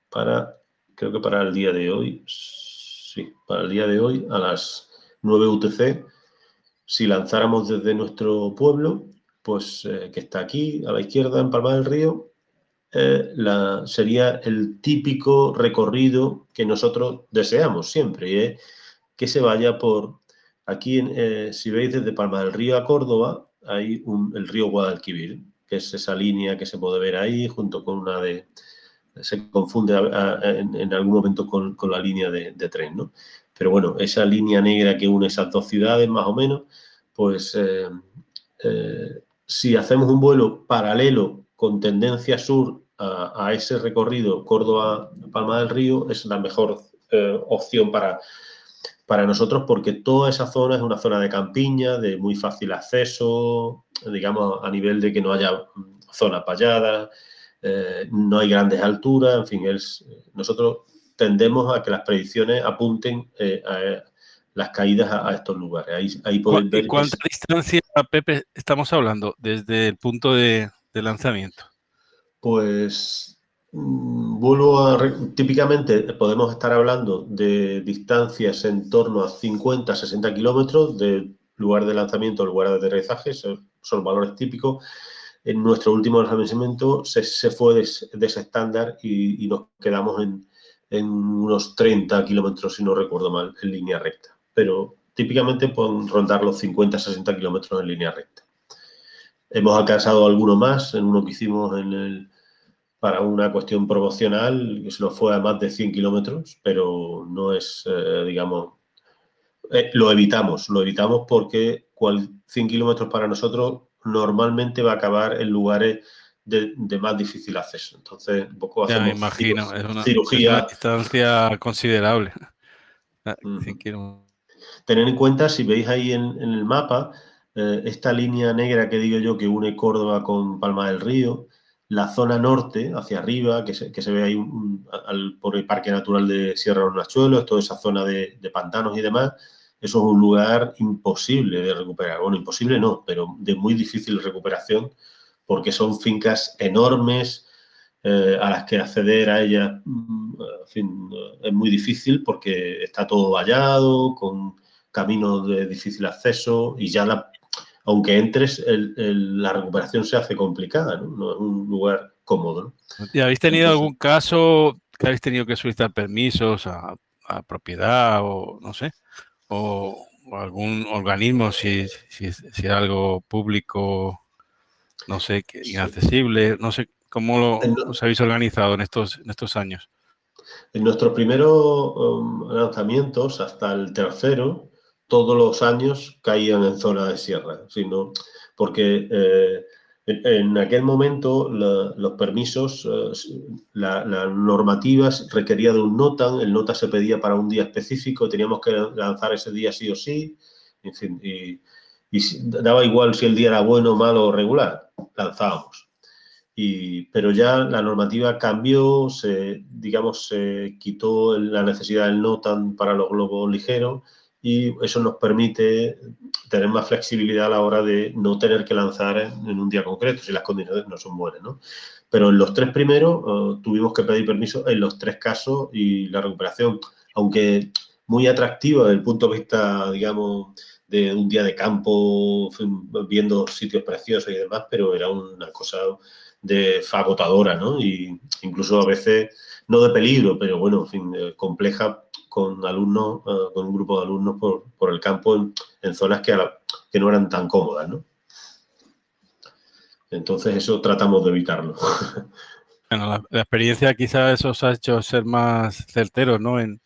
para, creo que para el día de hoy, sí, para el día de hoy a las 9 UTC, si lanzáramos desde nuestro pueblo, pues eh, que está aquí a la izquierda en Palma del Río, eh, sería el típico recorrido que nosotros deseamos siempre, y es que se vaya por, aquí eh, si veis desde Palma del Río a Córdoba, hay el río Guadalquivir, que es esa línea que se puede ver ahí, junto con una de, se confunde en, algún momento con, la línea de, tren, ¿no? Pero bueno, esa línea negra que une esas dos ciudades, más o menos, pues si hacemos un vuelo paralelo con tendencia sur a, ese recorrido Córdoba-Palma del Río, es la mejor eh, opción para, para nosotros porque toda esa zona es una zona de campiña, de muy fácil acceso, digamos, a nivel de que no haya zonas valladas, eh, no hay grandes alturas, en fin, es, nosotros tendemos a que las predicciones apunten eh, a las caídas a, estos lugares. Ahí, ahí ver... ¿Cuánta distancia, Pepe, estamos hablando desde el punto de, lanzamiento? Pues mm, vuelvo a... Típicamente podemos estar hablando de distancias en torno a 50, 60 kilómetros del lugar de lanzamiento al lugar de aterrizaje, son, valores típicos. En nuestro último lanzamiento se, fue de, ese estándar y, nos quedamos en, en unos 30 kilómetros, si no recuerdo mal, en línea recta pero típicamente pueden rondar los 50-60 kilómetros en línea recta. Hemos alcanzado alguno más, en uno que hicimos para una cuestión promocional, que se nos fue a más de 100 kilómetros, pero no es, eh, digamos, eh, lo evitamos, lo evitamos porque 100 kilómetros para nosotros normalmente va a acabar en lugares de, más difícil acceso. Entonces, un poco hacemos ya me imagino, es una, cirugía. distancia considerable. 100 kilómetros. Tener en cuenta, si veis ahí en, el mapa, eh, esta línea negra que digo yo que une Córdoba con Palma del Río, la zona norte, hacia arriba, que se, ve ahí por el Parque Natural de Sierra de los Nachuelos, toda esa zona de, pantanos y demás, eso es un lugar imposible de recuperar. Bueno, imposible no, pero de muy difícil recuperación, porque son fincas enormes, eh, a las que acceder a ellas, mm, en fin, es muy difícil porque está todo vallado, con caminos de difícil acceso y ya la, aunque entres, la recuperación se hace complicada, ¿no? es un lugar cómodo. ¿Y habéis tenido algún caso que habéis tenido que solicitar permisos a, propiedad o no sé? O, algún organismo si, si, si, era algo público, no sé, inaccesible, no sé, ¿cómo lo, os habéis organizado en estos, en estos años? En nuestros primeros um, lanzamientos, hasta el tercero, todos los años caían en zona de sierra, sino porque eh, en, aquel momento los permisos, eh, la, normativa requería de un NOTAN, el NOTA se pedía para un día específico, teníamos que lanzar ese día sí o sí, y, daba igual si el día era bueno, malo o regular, lanzábamos. pero ya la normativa cambió, se, digamos, quitó la necesidad del NOTAN para los globos ligeros y eso nos permite tener más flexibilidad a la hora de no tener que lanzar en un día concreto si las condiciones no son buenas. ¿no? Pero en los tres primeros eh, tuvimos que pedir permiso en los tres casos y la recuperación, aunque muy atractiva desde el punto de vista, digamos, de un día de campo, viendo sitios preciosos y demás, pero era una cosa de fagotadora, ¿no? Y incluso a veces, no de peligro, pero bueno, en fin, eh, compleja con alumnos, eh, con un grupo de alumnos por, el campo en, zonas que, que, no eran tan cómodas, ¿no? Entonces eso tratamos de evitarlo. Bueno, la, experiencia quizás eso os ha hecho ser más certeros, ¿no? En,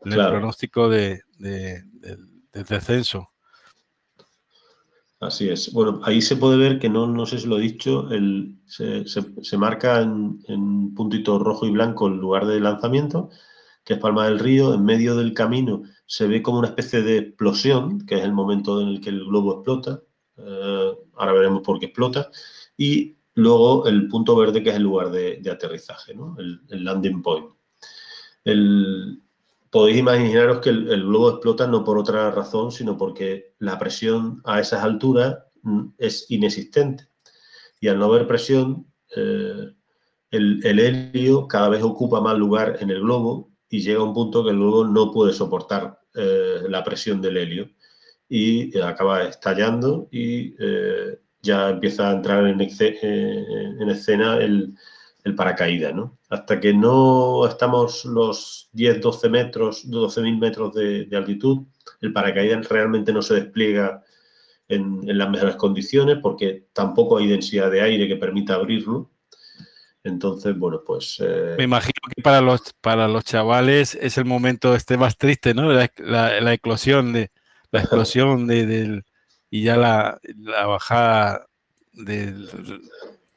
el pronóstico de, del descenso. Así es. Bueno, ahí se puede ver que no, no sé si lo he dicho, el, se, marca en, en, puntito rojo y blanco el lugar de lanzamiento, que es Palma del Río. En medio del camino se ve como una especie de explosión, que es el momento en el que el globo explota. Eh, ahora veremos por qué explota. Y luego el punto verde, que es el lugar de, aterrizaje, ¿no? el, landing point. El, podéis imaginaros que el, globo explota no por otra razón, sino porque la presión a esas alturas mm, es inexistente. Y al no haber presión, eh, el, helio cada vez ocupa más lugar en el globo y llega a un punto que el globo no puede soportar eh, la presión del helio y acaba estallando y eh, ya empieza a entrar en, en escena el, el paracaídas, ¿no? Hasta que no estamos los 10, 12 metros, 12.000 metros de, altitud, el paracaídas realmente no se despliega en, las mejores condiciones porque tampoco hay densidad de aire que permita abrirlo. Entonces, bueno, pues... Eh, Me imagino que para los, para los chavales es el momento este más triste, ¿no? La, eclosión de... La explosión de, del... Y ya la, la bajada del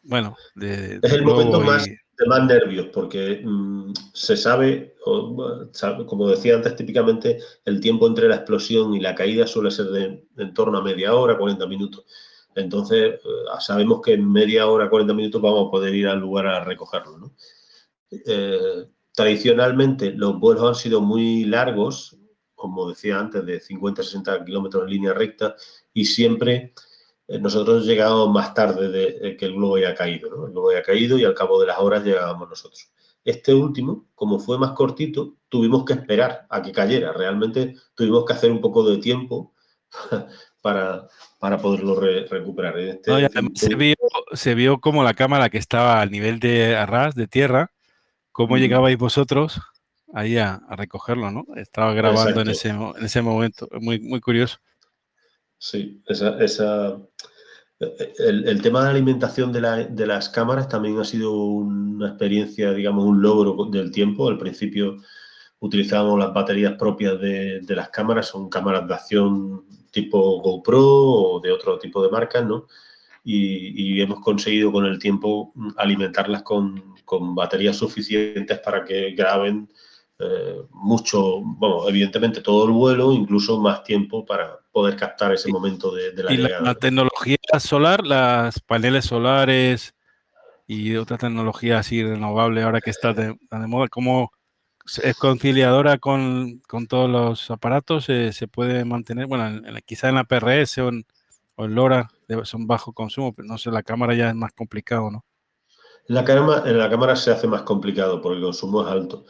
bueno, de, es el momento más de más nervios, porque mm, se sabe, como decía antes, típicamente el tiempo entre la explosión y la caída suele ser de, en torno a media hora, 40 minutos. Entonces, eh, sabemos que en media hora, 40 minutos vamos a poder ir al lugar a recogerlo. Eh, tradicionalmente, los vuelos han sido muy largos, como decía antes, de 50-60 kilómetros en línea recta, y siempre nosotros llegábamos más tarde de, que el globo haya caído, ¿no? El globo haya caído y al cabo de las horas llegábamos nosotros. Este último, como fue más cortito, tuvimos que esperar a que cayera. Realmente tuvimos que hacer un poco de tiempo para, para poderlo recuperar. Este se, vio, como la cámara que estaba al nivel de arras, de tierra, cómo llegabais vosotros ahí a, recogerlo, ¿no? Estaba grabando en ese, en ese momento. Muy, muy curioso. Sí, esa, esa el, tema de la alimentación de, las cámaras también ha sido una experiencia, digamos, un logro del tiempo. Al principio utilizábamos las baterías propias de, las cámaras, son cámaras de acción tipo GoPro o de otro tipo de marcas, ¿no? Y, hemos conseguido con el tiempo alimentarlas con, con baterías suficientes para que graben eh, mucho, bueno, evidentemente todo el vuelo, incluso más tiempo para poder captar ese momento de, la llegada. La, tecnología solar, las paneles solares y otra tecnología así renovable ahora que está de, de moda, ¿cómo es conciliadora con, todos los aparatos? Eh, ¿Se puede mantener? Bueno, quizá en la PRS o en, o en LoRa son bajo consumo, pero no sé, la cámara ya es más complicado, ¿no? la cámara, en la cámara se hace más complicado porque el consumo es alto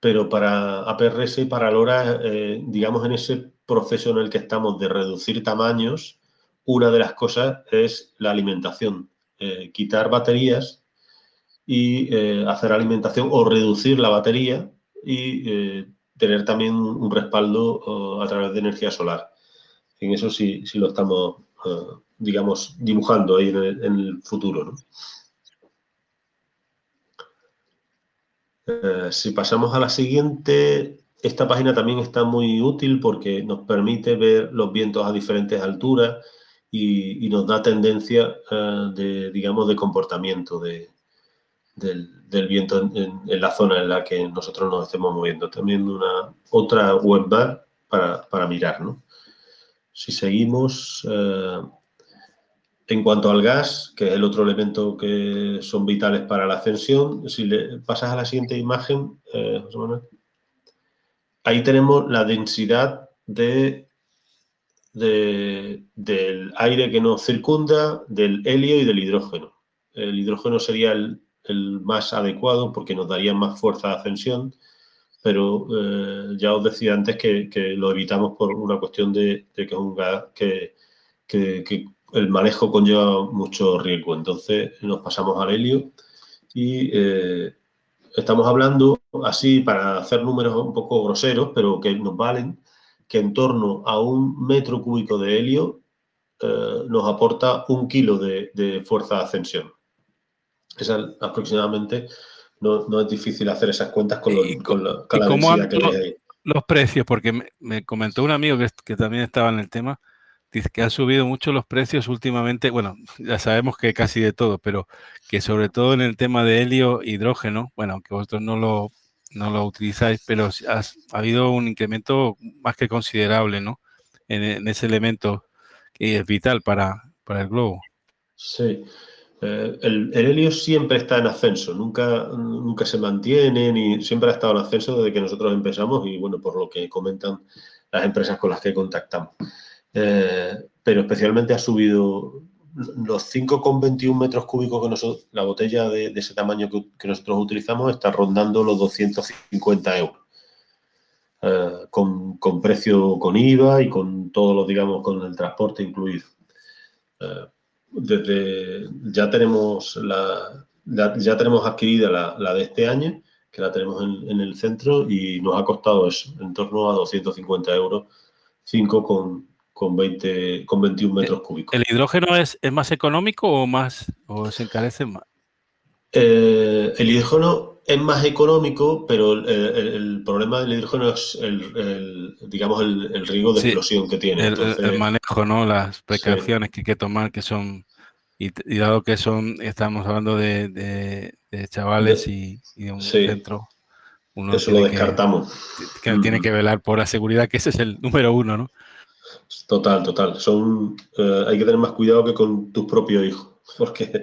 pero para APRS y para LoRa, eh, digamos, en ese proceso en el que estamos de reducir tamaños, una de las cosas es la alimentación. Eh, quitar baterías y eh, hacer alimentación o reducir la batería y tener también un respaldo a través de energía solar. En eso sí, sí lo estamos, digamos, dibujando ahí en el, en el futuro. ¿no? Eh, si pasamos a la siguiente, esta página también está muy útil porque nos permite ver los vientos a diferentes alturas y, nos da tendencia eh, de, digamos, de comportamiento del, viento en, la zona en la que nosotros nos estemos moviendo. También una otra web para, para mirar, ¿no? Si seguimos, eh, en cuanto al gas, que es el otro elemento que son vitales para la ascensión, si le pasas a la siguiente imagen, eh, José Manuel, ahí tenemos la densidad de, del aire que nos circunda, del helio y del hidrógeno. El hidrógeno sería el, más adecuado porque nos daría más fuerza de ascensión, pero eh, ya os decía antes que, lo evitamos por una cuestión de, que es un gas que el manejo conlleva mucho riesgo. Entonces nos pasamos al helio y eh, estamos hablando así para hacer números un poco groseros, pero que nos valen, que en torno a un metro cúbico de helio eh, nos aporta un kilo de, fuerza de ascensión. Esa aproximadamente no, es difícil hacer esas cuentas con, la, densidad que hay ahí. Los precios, porque me, comentó un amigo que, que también estaba en el tema, dice que han subido mucho los precios últimamente, bueno, ya sabemos que casi de todo, pero que sobre todo en el tema de helio hidrógeno, bueno, aunque vosotros no lo, no lo utilizáis, pero ha habido un incremento más que considerable, ¿no? En, ese elemento que es vital para, para el globo. Sí, eh, el, helio siempre está en ascenso, nunca, nunca se mantiene, ni siempre ha estado en ascenso desde que nosotros empezamos y bueno, por lo que comentan las empresas con las que contactamos. Eh, pero especialmente ha subido los 5,21 metros cúbicos que nosotros, la botella de, ese tamaño que, nosotros utilizamos está rondando los 250 euros. Eh, con, con, precio con IVA y con todo lo, digamos, con el transporte incluido. Eh, desde ya tenemos la, ya tenemos adquirida la, de este año, que la tenemos en, el centro y nos ha costado eso, en torno a 250 euros, 5 con, con, 20, con 21 metros cúbicos. ¿El hidrógeno es, es más económico o más o se encarece más? Eh, el hidrógeno es más económico, pero el, problema del hidrógeno es el, digamos el, riesgo de explosión que tiene. el, manejo, ¿no? Las precauciones que hay que tomar, que son y, dado que son, estamos hablando de, chavales y, de un centro. Uno Eso lo descartamos. Que, tiene que velar por la seguridad, que ese es el número uno, ¿no? Total, total. Son, eh, hay que tener más cuidado que con tus propios hijos, porque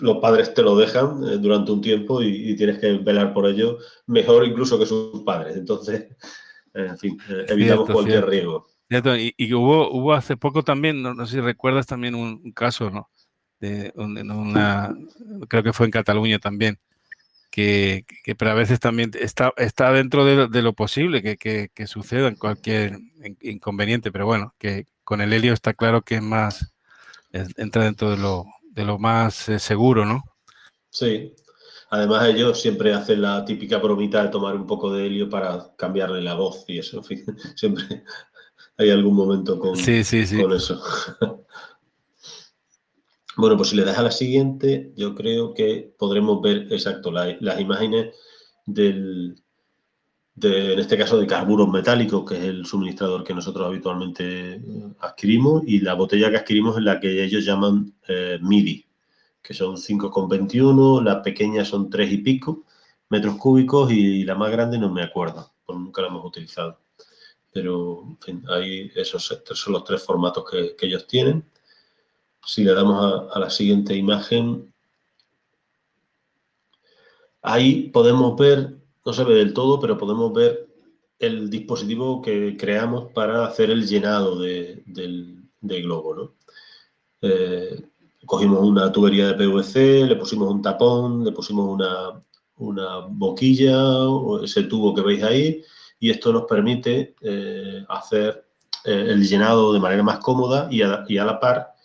los padres te lo dejan eh, durante un tiempo y, tienes que velar por ello mejor incluso que sus padres. Entonces, en fin, eh, evitamos cualquier riesgo. Y, hubo, hubo hace poco también, no, sé si recuerdas también un, caso, ¿no? De, una, creo que fue en Cataluña también, que, que, pero a veces también está, está dentro de, lo posible que, que, que, suceda cualquier inconveniente, pero bueno, que con el helio está claro que es más, entra dentro de lo, de lo más eh, seguro, ¿no? Sí. Además ellos siempre hacen la típica bromita de tomar un poco de helio para cambiarle la voz y eso, en fin, siempre hay algún momento con, sí, sí, sí. con eso. Bueno, pues si le das a la siguiente, yo creo que podremos ver exacto las imágenes del, en este caso de carburos metálicos, que es el suministrador que nosotros habitualmente eh, adquirimos, y la botella que adquirimos es la que ellos llaman eh, MIDI, que son 5,21, las pequeñas son 3 y pico metros cúbicos y la más grande no me acuerdo, porque nunca la hemos utilizado. Pero, en fin, ahí esos, son los tres formatos que ellos tienen. Si le damos a, la siguiente imagen, ahí podemos ver, no se ve del todo, pero podemos ver el dispositivo que creamos para hacer el llenado del, globo. Eh, cogimos una tubería de PVC, le pusimos un tapón, le pusimos una, boquilla, ese tubo que veis ahí, y esto nos permite eh, hacer eh, el llenado de manera más cómoda y a la par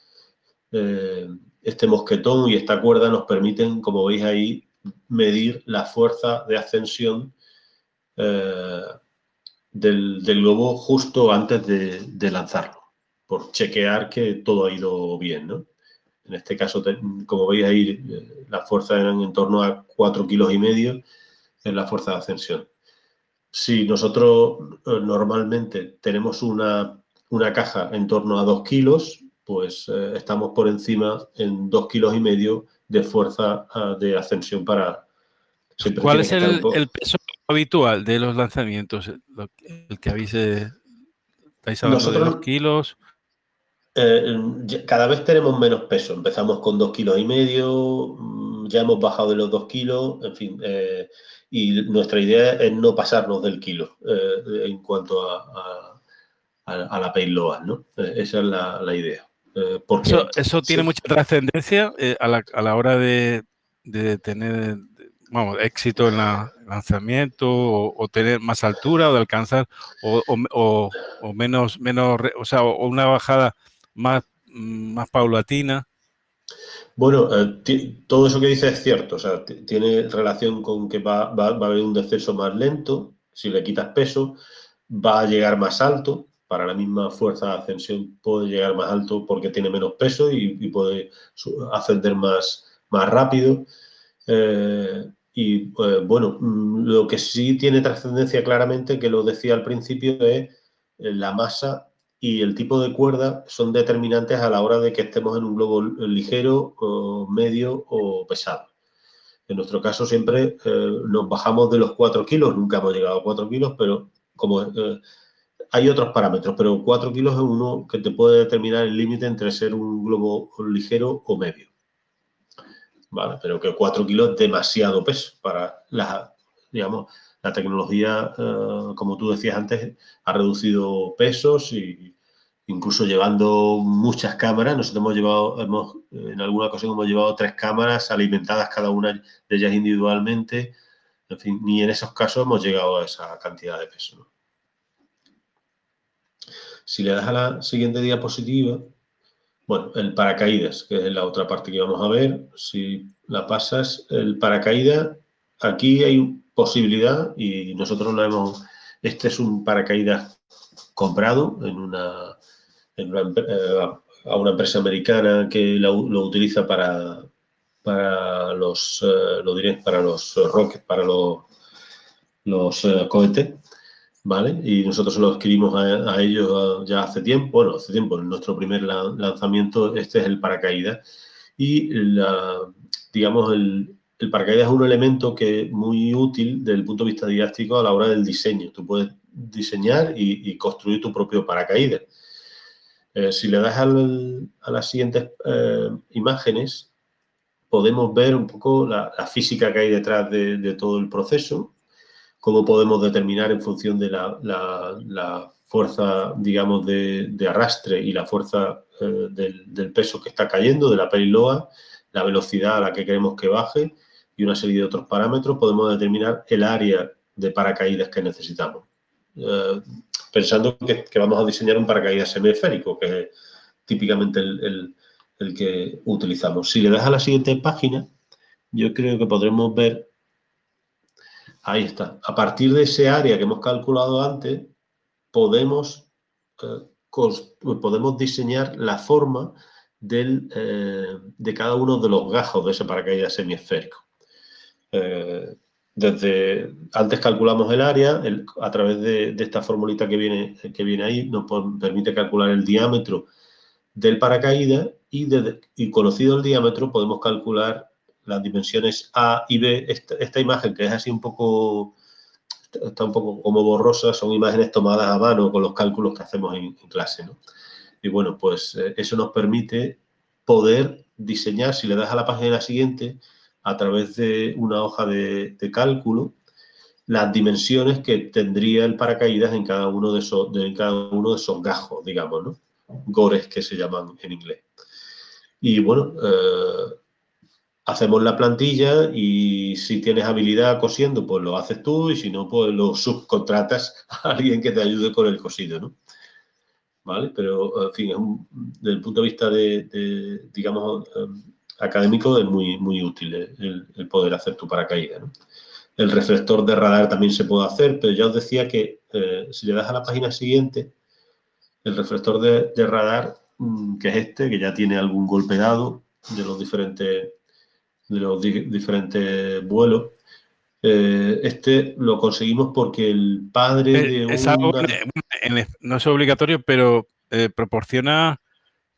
eh, este mosquetón y esta cuerda nos permiten, como veis ahí, medir la fuerza de ascensión eh, del, globo justo antes de, lanzarlo, por chequear que todo ha ido bien. En este caso, como veis ahí, eh, las fuerzas eran en torno a 4 kilos y medio en la fuerza de ascensión. Si nosotros normalmente tenemos una, una caja en torno a 2 kilos, pues eh, estamos por encima en dos kilos y medio de fuerza ah, de ascensión para... ¿Cuál es el, peso habitual de los lanzamientos? El que habéis... Eh, ¿Estáis hablando de dos kilos? Eh, cada vez tenemos menos peso. Empezamos con dos kilos y medio, mm, ya hemos bajado de los dos kilos, en fin. y nuestra idea es no pasarnos del kilo en cuanto a, la payload, ¿no? esa es la idea. Eh, eso, tiene mucha trascendencia eh, a, la, hora de, tener éxito en el lanzamiento o, tener más altura o de alcanzar o, menos, menos, o sea, o una bajada más, más paulatina. Bueno, eh, todo eso que dice es cierto, o sea, tiene relación con que va, va, va a haber un descenso más lento, si le quitas peso, va a llegar más alto, para la misma fuerza de ascensión puede llegar más alto porque tiene menos peso y, puede ascender más, más rápido. Eh, y eh, bueno, mm, lo que sí tiene trascendencia claramente, que lo decía al principio, es la masa y el tipo de cuerda son determinantes a la hora de que estemos en un globo ligero, medio o pesado. En nuestro caso siempre eh, nos bajamos de los 4 kilos, nunca hemos llegado a 4 kilos, pero como eh, hay otros parámetros, pero 4 kilos es uno que te puede determinar el límite entre ser un globo ligero o medio. ¿Vale? Pero que 4 kilos es demasiado peso para la, digamos, la tecnología, eh, como tú decías antes, ha reducido pesos y incluso llevando muchas cámaras. Nosotros hemos llevado, hemos, en alguna ocasión hemos llevado tres cámaras alimentadas cada una de ellas individualmente. En fin, ni en esos casos hemos llegado a esa cantidad de peso. Si le das a la siguiente diapositiva, bueno, el paracaídas, que es la otra parte que vamos a ver. Si la pasas, el paracaídas, aquí hay posibilidad y nosotros lo hemos... Este es un paracaídas comprado en una, eh, a una empresa americana que lo, utiliza para, para los, eh, lo diré, para los rockets, para los, los eh, cohetes, ¿vale? Y nosotros lo adquirimos a, ellos ya hace tiempo, bueno, hace tiempo, en nuestro primer lanzamiento, este es el paracaídas. Y, digamos, el, paracaídas es un elemento que es muy útil desde el punto de vista didáctico a la hora del diseño. Tú puedes diseñar y, construir tu propio paracaídas. Eh, si le das a las siguientes eh, imágenes, podemos ver un poco la, física que hay detrás de, todo el proceso, cómo podemos determinar en función de la, fuerza, digamos, de, arrastre y la fuerza eh, del, peso que está cayendo, de la payload, la velocidad a la que queremos que baje y una serie de otros parámetros, podemos determinar el área de paracaídas que necesitamos. Eh, pensando que, vamos a diseñar un paracaídas semiesférico, que es típicamente el, que utilizamos. Si le das a la siguiente página, yo creo que podremos ver, ahí está, a partir de ese área que hemos calculado antes, podemos, eh, podemos diseñar la forma eh, de cada uno de los gajos de ese paracaídas semiesférico. Eh, desde antes calculamos el área, a través de, esta formulita que viene, que viene ahí, nos permite calcular el diámetro del paracaídas y, y, conocido el diámetro podemos calcular las dimensiones A y B. Esta, imagen que es así un poco, está un poco como borrosa, son imágenes tomadas a mano con los cálculos que hacemos en, clase. Y bueno, pues eh, eso nos permite poder diseñar, si le das a la página siguiente, a través de una hoja de, cálculo las dimensiones que tendría el paracaídas en cada uno de esos, cada uno de esos gajos, digamos, ¿no? Gores que se llaman en inglés. Y bueno, eh, hacemos la plantilla y si tienes habilidad cosiendo, pues lo haces tú y si no, pues lo subcontratas a alguien que te ayude con el cosido, ¿no? ¿Vale? Pero, en fin, es desde el punto de vista de, digamos, em, académico es muy, muy útil el, poder hacer tu paracaídas. El reflector de radar también se puede hacer, pero ya os decía que eh, si le das a la página siguiente, el reflector de, radar, mm, que es este, que ya tiene algún golpe dado de los diferentes, de los diferentes vuelos, eh, este lo conseguimos porque el padre eh, de no es obligatorio, pero proporciona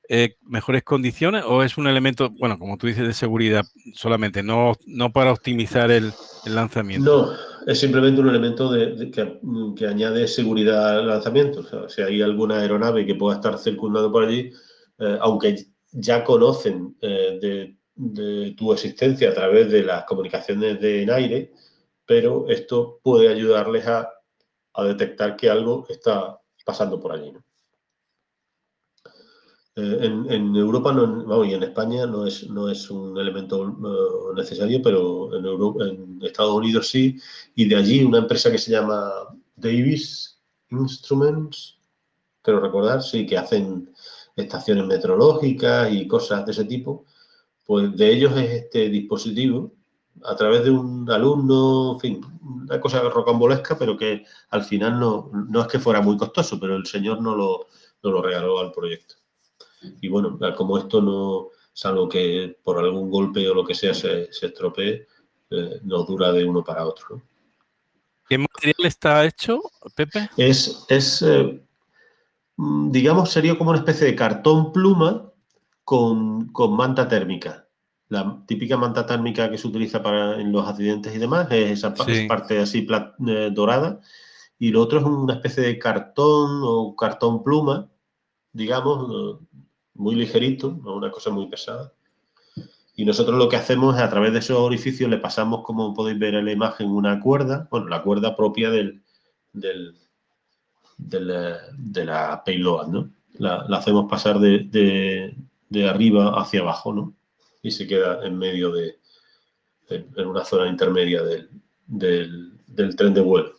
eh, mejores condiciones o es un elemento, bueno, como tú dices, de seguridad solamente, no, no para optimizar el, lanzamiento? No, es simplemente un elemento de, que, añade seguridad al lanzamiento. O sea, si hay alguna aeronave que pueda estar circundando por allí, aunque ya conocen eh, de, tu existencia a través de las comunicaciones de en aire, pero esto puede ayudarles a, detectar que algo está pasando por allí. Eh, en, Europa no, y en España no es, no es un elemento eh, necesario, pero en, en Estados Unidos sí. Y de allí una empresa que se llama Davis Instruments, quiero recordar, sí, que hacen estaciones meteorológicas y cosas de ese tipo. Pues de ellos es este dispositivo a través de un alumno, en fin, una cosa rocambolesca, pero que al final no, no es que fuera muy costoso, pero el señor no lo, no lo regaló al proyecto. Y bueno, como esto no, salvo que por algún golpe o lo que sea se, estropee, eh, no dura de uno para otro. ¿Qué material está hecho, Pepe? Es, es, eh, mm, digamos, sería como una especie de cartón pluma con, manta térmica. La típica manta térmica que se utiliza para, en los accidentes y demás es esa, parte así eh, dorada. Y lo otro es una especie de cartón o cartón pluma, digamos, muy ligerito, no una cosa muy pesada. Y nosotros lo que hacemos es a través de esos orificios le pasamos, como podéis ver en la imagen, una cuerda, bueno, la cuerda propia del, del, de la payload, ¿no? La, hacemos pasar de, arriba hacia abajo, ¿no? Y se queda en medio de, en una zona intermedia del, del, tren de vuelo.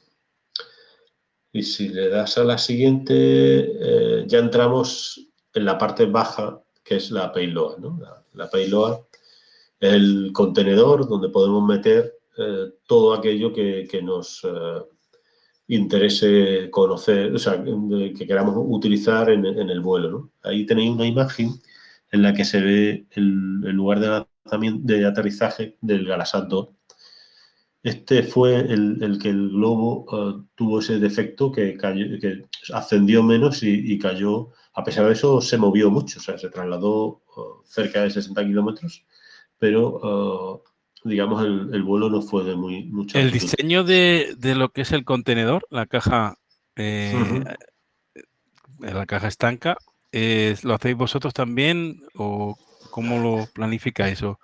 Y si le das a la siguiente, eh, ya entramos en la parte baja, que es la payload, ¿no? La, payload es el contenedor donde podemos meter eh, todo aquello que, nos... Eh, interese conocer, o sea, que queramos utilizar en, el vuelo. ¿no? Ahí tenéis una imagen en la que se ve el, lugar de, de, aterrizaje del Galasat 2. Este fue el, que el globo eh, tuvo ese defecto que, que ascendió menos y, cayó. A pesar de eso, se movió mucho, o sea, se trasladó eh, cerca de 60 kilómetros, pero uh, digamos, el, vuelo no fue de muy mucho. El diseño de, lo que es el contenedor, la caja, eh, la caja estanca, ¿lo hacéis vosotros también o cómo lo planificáis? O...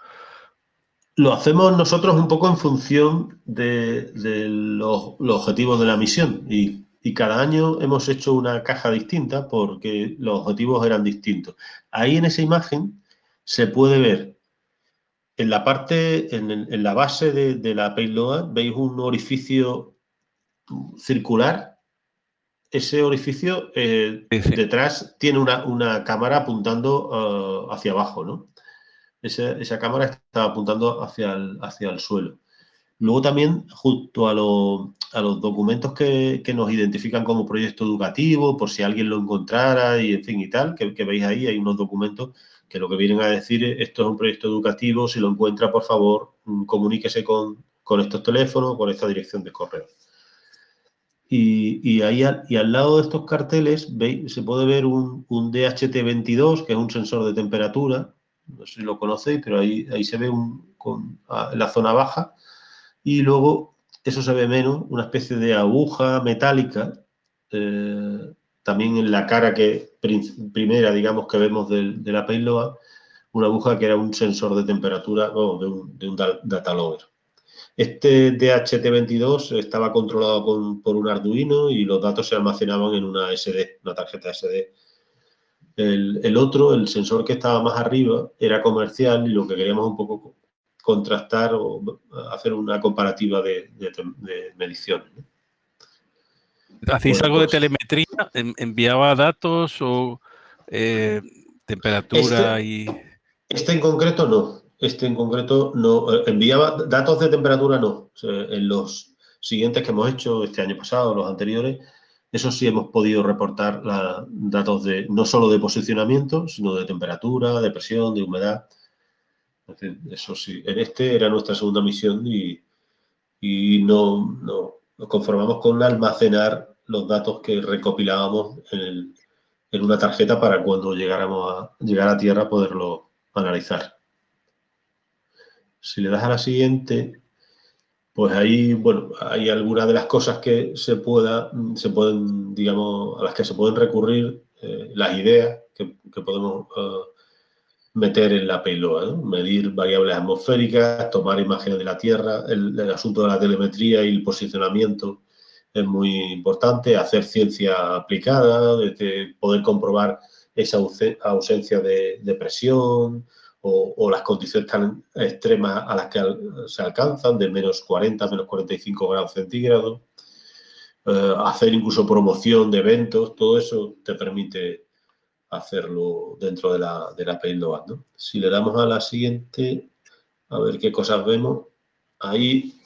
Lo hacemos nosotros un poco en función de, los, objetivos de la misión y, y, cada año hemos hecho una caja distinta porque los objetivos eran distintos. Ahí en esa imagen se puede ver en la parte, en, la base de, la payload, veis un orificio circular. Ese orificio eh, detrás tiene una, cámara apuntando uh, hacia abajo, ¿no? Esa, cámara está apuntando hacia el, hacia el suelo. Luego también, junto a, los documentos que, nos identifican como proyecto educativo, por si alguien lo encontrara y en fin y tal, que, que veis ahí, hay unos documentos que lo que vienen a decir es esto es un proyecto educativo, si lo encuentra, por favor, mm, comuníquese con, estos teléfonos, con esta dirección de correo. Y, ahí al lado de estos carteles veis, se puede ver un, DHT22, que es un sensor de temperatura, no sé si lo conocéis, pero ahí, se ve un, en la zona baja, y luego, eso se ve menos, una especie de aguja metálica eh, también en la cara que primera, digamos, que vemos de, la payload, una aguja que era un sensor de temperatura o de un, de un data logger. Este DHT22 estaba controlado por un Arduino y los datos se almacenaban en una SD, una tarjeta SD. El, otro, el sensor que estaba más arriba, era comercial y lo que queríamos un poco contrastar o hacer una comparativa de, de mediciones. ¿Hacéis algo de telemetría? ¿Enviaba datos o eh, temperatura este, y...? Este en concreto no. Este en concreto no. Eh, enviaba datos de temperatura no. en los siguientes que hemos hecho este año pasado, los anteriores, eso sí hemos podido reportar datos de no solo de posicionamiento, sino de temperatura, de presión, de humedad. Eso sí. En este era nuestra segunda misión y, y no, no, nos conformamos con almacenar los datos que recopilábamos en, una tarjeta para cuando llegáramos a llegar a tierra poderlo analizar. Si le das a la siguiente, pues ahí, bueno, hay algunas de las cosas que se pueda, se pueden, digamos, a las que se pueden recurrir, eh, las ideas que, podemos eh, meter en la payload, medir variables atmosféricas, tomar imágenes de la Tierra, el, asunto de la telemetría y el posicionamiento es muy importante, hacer ciencia aplicada, poder comprobar esa ausencia de, presión o, las condiciones tan extremas a las que se alcanzan, de menos 40, menos 45 grados centígrados, eh, hacer incluso promoción de eventos, todo eso te permite hacerlo dentro de la, de la ¿no? Si le damos a la siguiente, a ver qué cosas vemos, ahí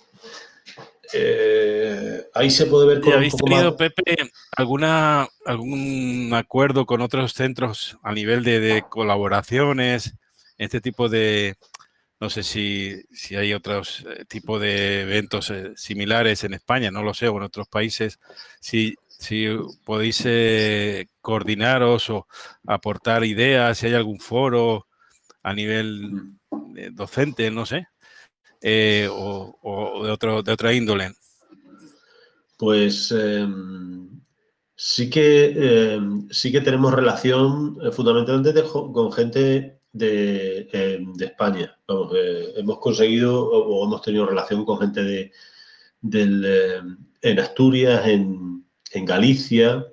eh, ahí se puede ver con ¿Habéis tenido, Pepe, alguna, algún acuerdo con otros centros a nivel de, colaboraciones, este tipo de, no sé si, si hay otros eh, tipos de eventos eh, similares en España, no lo sé, o en otros países, si si podéis eh, coordinaros o aportar ideas, si hay algún foro a nivel docente, no sé, eh, o, de, otro, de otra índole. Pues em, sí, que, em, sí que tenemos relación fundamentalmente con gente de, em, España. hemos conseguido o, hemos tenido relación con gente de, en Asturias, en, en Galicia,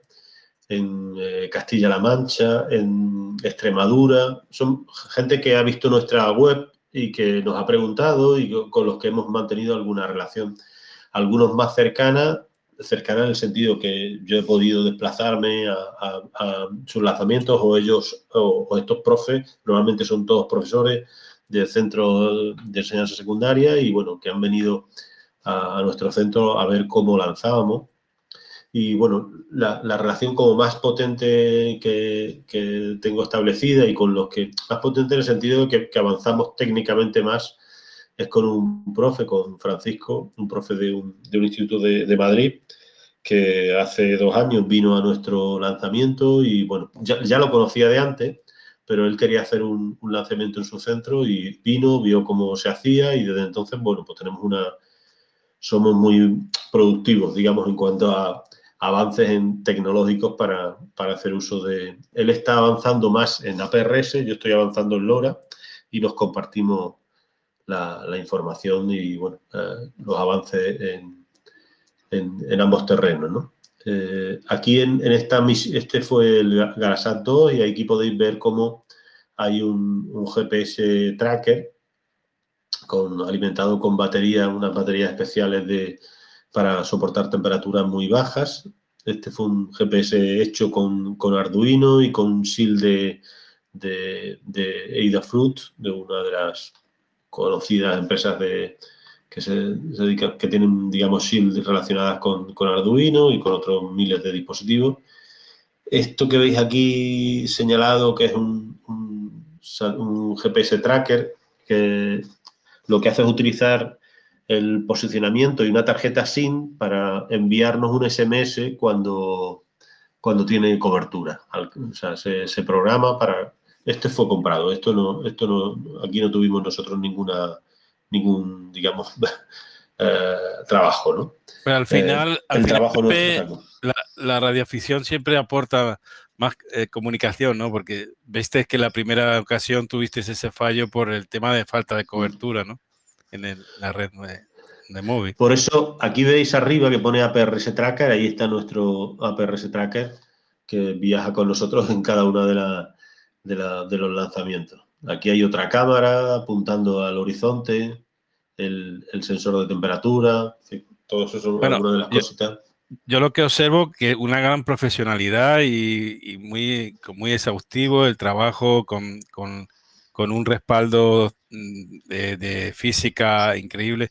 en eh, Castilla-La Mancha, en Extremadura. Son gente que ha visto nuestra web y que nos ha preguntado y con los que hemos mantenido alguna relación. Algunos más cercana, cercana en el sentido que yo he podido desplazarme a, sus lanzamientos o ellos o, estos profes, normalmente son todos profesores del centro de enseñanza secundaria y bueno, que han venido a nuestro centro a ver cómo lanzábamos. Y bueno, la, relación como más potente que, tengo establecida y con los que más potente en el sentido de que, avanzamos técnicamente más es con un profe, con Francisco, un profe de un, instituto de, Madrid, que hace dos años vino a nuestro lanzamiento y bueno, ya, lo conocía de antes, pero él quería hacer un, un, lanzamiento en su centro y vino, vio cómo se hacía y desde entonces, bueno, pues tenemos una, somos muy productivos, digamos, en cuanto a avances en tecnológicos para, hacer uso de... Él está avanzando más en APRS, yo estoy avanzando en LoRa y nos compartimos la, información y bueno, eh, los avances en, en, ambos terrenos. Eh, aquí en, esta este fue el Garasat 2 y aquí podéis ver cómo hay un, GPS tracker alimentado con baterías, unas baterías especiales de, para soportar temperaturas muy bajas. Este fue un GPS hecho con, Arduino y con SIL de, de, de Adafruit, de una de las conocidas empresas de, que se, dedican, que tienen, digamos, SIL relacionadas con, Arduino y con otros miles de dispositivos. Esto que veis aquí señalado, que es un, un GPS tracker, que lo que hace es utilizar el posicionamiento y una tarjeta SIM para enviarnos un SMS cuando, cuando tiene cobertura. O sea, se, programa para... Este fue comprado, esto no, esto no, aquí no tuvimos nosotros ninguna, ningún, digamos, eh, trabajo, ¿no? Pero al final, eh, el trabajo la, la radioafición siempre aporta más eh, comunicación, ¿no? Porque viste que la primera ocasión tuviste ese fallo por el tema de falta de cobertura, ¿no? en la red de, móvil. Por eso aquí veis arriba que pone APRS Tracker, ahí está nuestro APRS Tracker que viaja con nosotros en cada uno de, de, los lanzamientos. Aquí hay otra cámara apuntando al horizonte, el, sensor de temperatura, todo eso son algunas de las cositas. Yo lo que observo que una gran profesionalidad y, muy, muy exhaustivo el trabajo con con un respaldo mm, de, física increíble.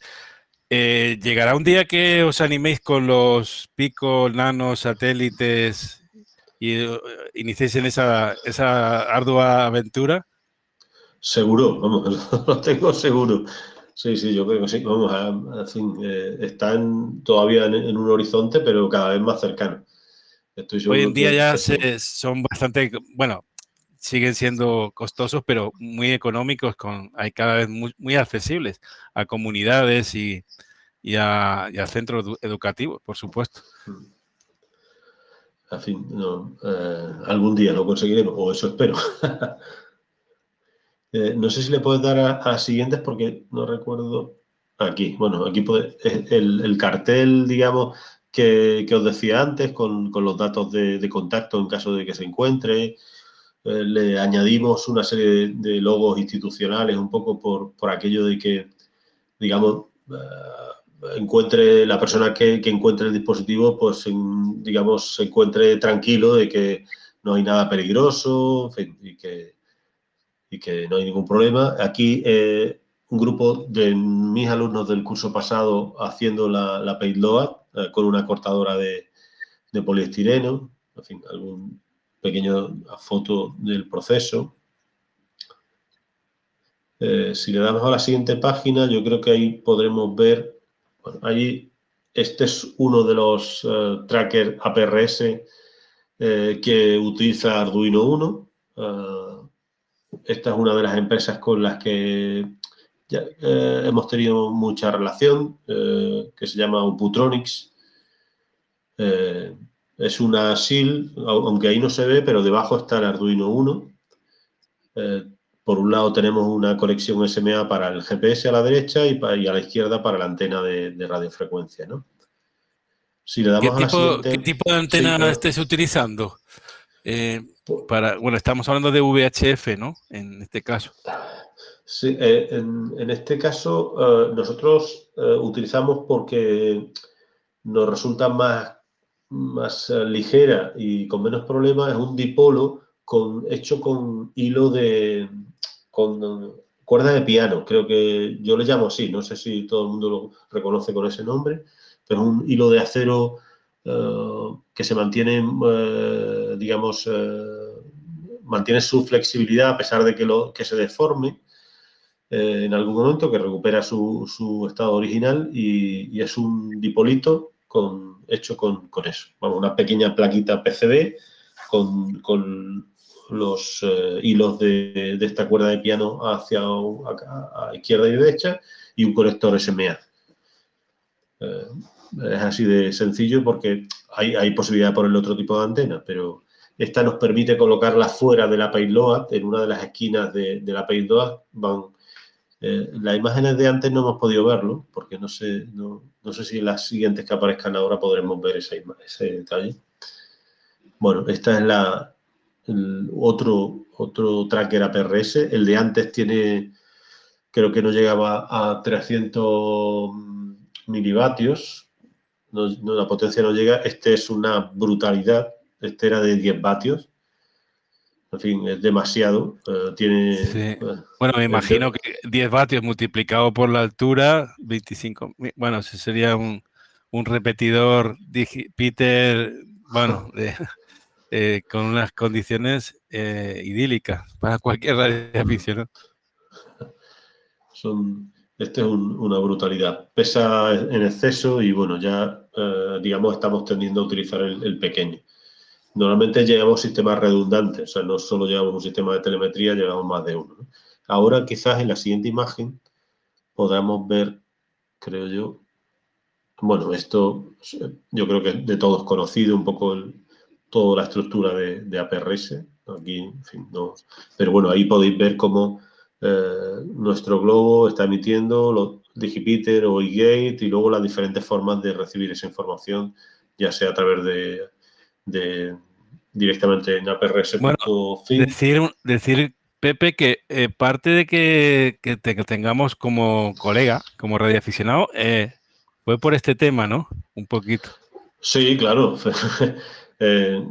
Eh, ¿Llegará un día que os animéis con los picos, nanos, satélites y uh, iniciéis en esa, esa ardua aventura? Seguro, vamos, lo tengo seguro. Sí, sí, yo creo que sí. Vamos, a, eh, están todavía en, un horizonte, pero cada vez más cercano. Hoy en día ya se, son bastante, bueno, siguen siendo costosos, pero muy económicos, con, hay cada vez muy, accesibles a comunidades y, a, centros educativos, por supuesto. En fin, eh, algún día lo conseguiremos, o eso espero. Eh, no sé si le puedes dar a, las siguientes porque no recuerdo. Aquí, bueno, aquí puede, el, cartel, digamos, que, os decía antes, con, los datos de, de, contacto en caso de que se encuentre, eh, le añadimos una serie de, logos institucionales un poco por, aquello de que, digamos, eh, encuentre la persona que, encuentre el dispositivo, pues, digamos, se encuentre tranquilo de que no hay nada peligroso y, que, y que no hay ningún problema. Aquí, eh, un grupo de mis alumnos del curso pasado haciendo la, la payload con una cortadora de, de poliestireno, en fin, algún pequeña foto del proceso. Eh, si le damos a la siguiente página, yo creo que ahí podremos ver, bueno, allí este es uno de los uh, trackers APRS eh, que utiliza Arduino 1. Uh, esta es una de las empresas con las que ya, eh, hemos tenido mucha relación, eh, que se llama Uputronics. Eh, es una SIL, aunque ahí no se ve, pero debajo está el Arduino 1. Eh, por un lado tenemos una conexión SMA para el GPS a la derecha y, para, y a la izquierda para la antena de, de radiofrecuencia, ¿no? Si le damos ¿Qué, tipo, siguiente, ¿Qué tipo de antena sí, estés utilizando? Eh, para, bueno, estamos hablando de VHF, ¿no? En este caso. Sí, eh, en, en, este caso uh, nosotros utilizamos porque nos resulta más, más ligera y con menos problemas, es un dipolo con, hecho con hilo de, con cuerda de piano, creo que yo le llamo así, no sé si todo el mundo lo reconoce con ese nombre, pero es un hilo de acero que se mantiene, digamos, mantiene su flexibilidad a pesar de que, lo, que se deforme eh, en algún momento, que recupera su, su estado original y, y, es un dipolito con, hecho con, con eso. Vamos, una pequeña plaquita PCB con, con los eh, hilos de, de, esta cuerda de piano hacia a, izquierda y derecha y un conector SMA. Eh, es así de sencillo porque hay, hay posibilidad de ponerle otro tipo de antena, pero esta nos permite colocarla fuera de la payload, en una de las esquinas de, de la payload van eh, las imágenes de antes no hemos podido verlo, porque no sé, no, no sé si en las siguientes que aparezcan ahora podremos ver esa ese detalle. Bueno, esta es la el otro, otro tracker APRS. El de antes tiene, creo que no llegaba a 300 milivatios. No, no, la potencia no llega. Este es una brutalidad. Este era de 10 vatios en fin, es demasiado. Uh, tiene. Sí. Uh, bueno, me imagino que 10 vatios multiplicado por la altura, 25. Bueno, ese sería un, un repetidor Peter, bueno, de, eh, con unas condiciones eh, idílicas para cualquier radioaficionado. Son, este es un, una brutalidad. Pesa en exceso y bueno, ya uh, digamos estamos tendiendo a utilizar el, el pequeño. Normalmente llevamos sistemas redundantes, o sea, no solo llevamos un sistema de telemetría, llevamos más de uno. ¿no? Ahora quizás en la siguiente imagen podamos ver, creo yo, bueno, esto yo creo que de todos conocido un poco el, toda la estructura de, de, APRS. Aquí, en fin, no. Pero bueno, ahí podéis ver cómo eh, nuestro globo está emitiendo los Digipiter o eGate y luego las diferentes formas de recibir esa información, ya sea a través de de, directamente en APRS. Bueno, decir, decir, Pepe, que eh, parte de que, que, te, que, tengamos como colega, como radioaficionado, eh, fue por este tema, ¿no? Un poquito. Sí, claro. eh,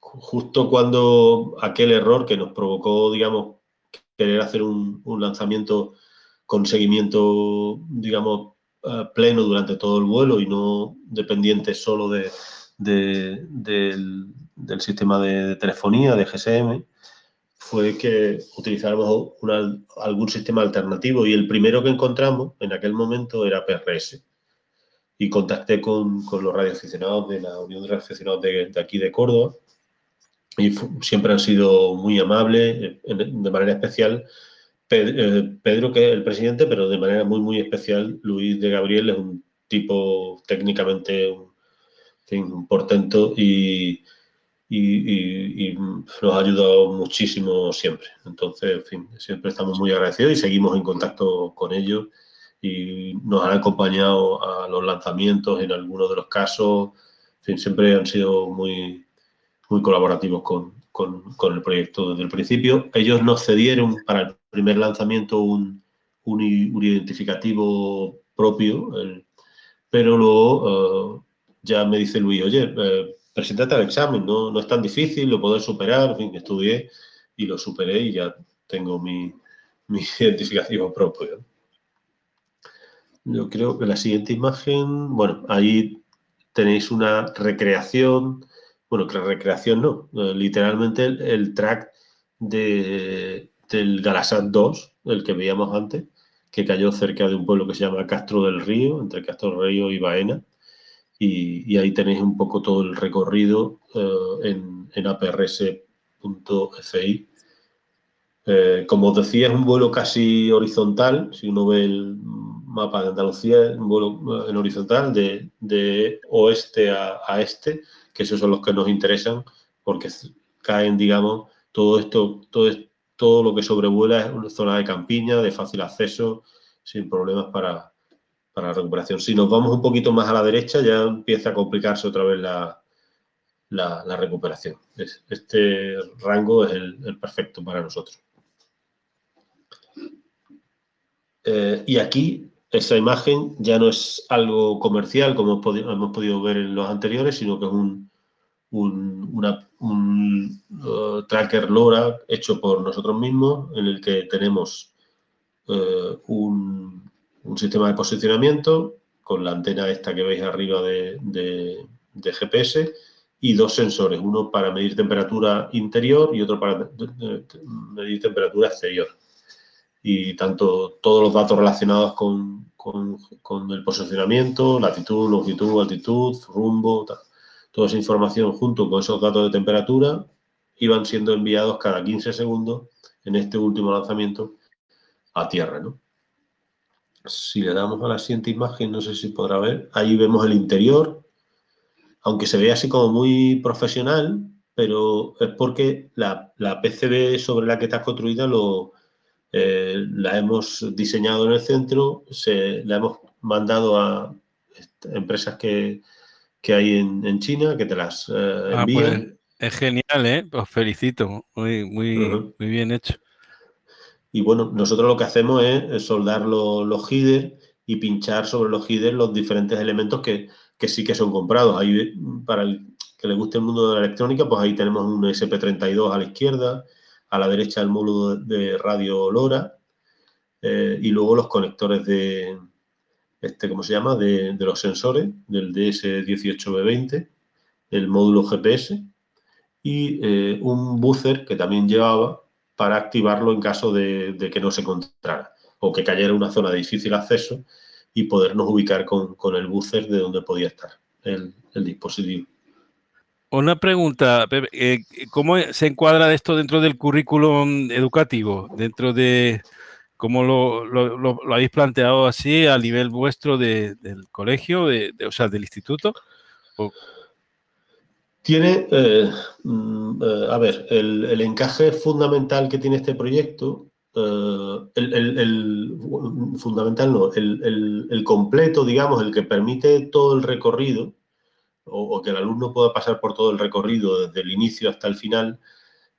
justo cuando aquel error que nos provocó, digamos, querer hacer un, lanzamiento con seguimiento, digamos, uh, pleno durante todo el vuelo y no dependiente solo de, de, del, sistema de telefonía, de GSM, fue que utilizáramos algún sistema alternativo y el primero que encontramos en aquel momento era PRS. Y contacté con, con los radioaficionados de la Unión de Radioaficionados de, de aquí de Córdoba y siempre han sido muy amables, de manera especial eh, Pedro, que es el presidente, pero de manera muy, muy especial Luis de Gabriel es un tipo técnicamente un fin, portento y, y, y, y, nos ha ayudado muchísimo siempre. Entonces, en fin, siempre estamos muy agradecidos y seguimos en contacto con ellos y nos han acompañado a los lanzamientos en algunos de los casos. En fin, siempre han sido muy, muy colaborativos con, con, con, el proyecto desde el principio. Ellos nos cedieron para el primer lanzamiento un, un, un identificativo propio, el, pero luego uh, ya me dice Luis, oye, eh, preséntate al examen, no, no es tan difícil, lo poder superar, en fin, estudié y lo superé y ya tengo mi, mi identificación propia. Yo creo que la siguiente imagen, bueno, ahí tenéis una recreación, bueno, que la recreación no, eh, literalmente el, el track de, del Galasat 2, el que veíamos antes, que cayó cerca de un pueblo que se llama Castro del Río, entre Castro del Río y Baena. Y, ahí tenéis un poco todo el recorrido eh, en, en aprs.fi. Eh, como os decía, es un vuelo casi horizontal. Si uno ve el mapa de Andalucía, en horizontal de, oeste a, este, que esos son los que nos interesan, porque caen, digamos, todo esto, todo, todo lo que sobrevuela es una zona de campiña, de fácil acceso, sin problemas para, la recuperación. Si nos vamos un poquito más a la derecha, ya empieza a complicarse otra vez la, la, recuperación. Este rango es el, perfecto para nosotros. Eh, y aquí esa imagen ya no es algo comercial como hemos podido ver en los anteriores, sino que es un, un, uh, tracker LoRa hecho por nosotros mismos en el que tenemos uh, un, sistema de posicionamiento con la antena esta que veis arriba de, GPS y dos sensores, uno para medir temperatura interior y otro para medir temperatura exterior. Y tanto todos los datos relacionados con, con el posicionamiento, latitud, longitud, altitud, rumbo, tal Toda esa información junto con esos datos de temperatura iban siendo enviados cada 15 segundos en este último lanzamiento a tierra. ¿no? Si le damos a la siguiente imagen, no sé si podrá ver, ahí vemos el interior, aunque se ve así como muy profesional, pero es porque la, PCB sobre la que está construida lo, eh, la hemos diseñado en el centro, se, la hemos mandado a empresas que, que hay en, China, que te las eh, ah, pues, envían. es genial, ¿eh? Os felicito, muy, muy, muy bien hecho. Y bueno, nosotros lo que hacemos es soldar los, los y pinchar sobre los headers los diferentes elementos que, sí que son comprados. Ahí, para el que le guste el mundo de la electrónica, pues ahí tenemos un SP32 a la izquierda, a la derecha el módulo de radio LoRa, eh, y luego los conectores de, este, ¿cómo se llama?, de, los sensores, del DS18B20, el módulo GPS y eh, un buzzer que también llevaba para activarlo en caso de, que no se encontrara o que cayera una zona de difícil acceso y podernos ubicar con, el buzzer de donde podía estar el, dispositivo. Una pregunta, eh, ¿cómo se encuadra esto dentro del currículum educativo? Dentro de, ¿Cómo lo, habéis planteado así a nivel vuestro del colegio, de, o sea, del instituto? Tiene, eh, mm, eh, a ver, el, encaje fundamental que tiene este proyecto, el, fundamental no, el, completo, digamos, el que permite todo el recorrido, o, que el alumno pueda pasar por todo el recorrido desde el inicio hasta el final,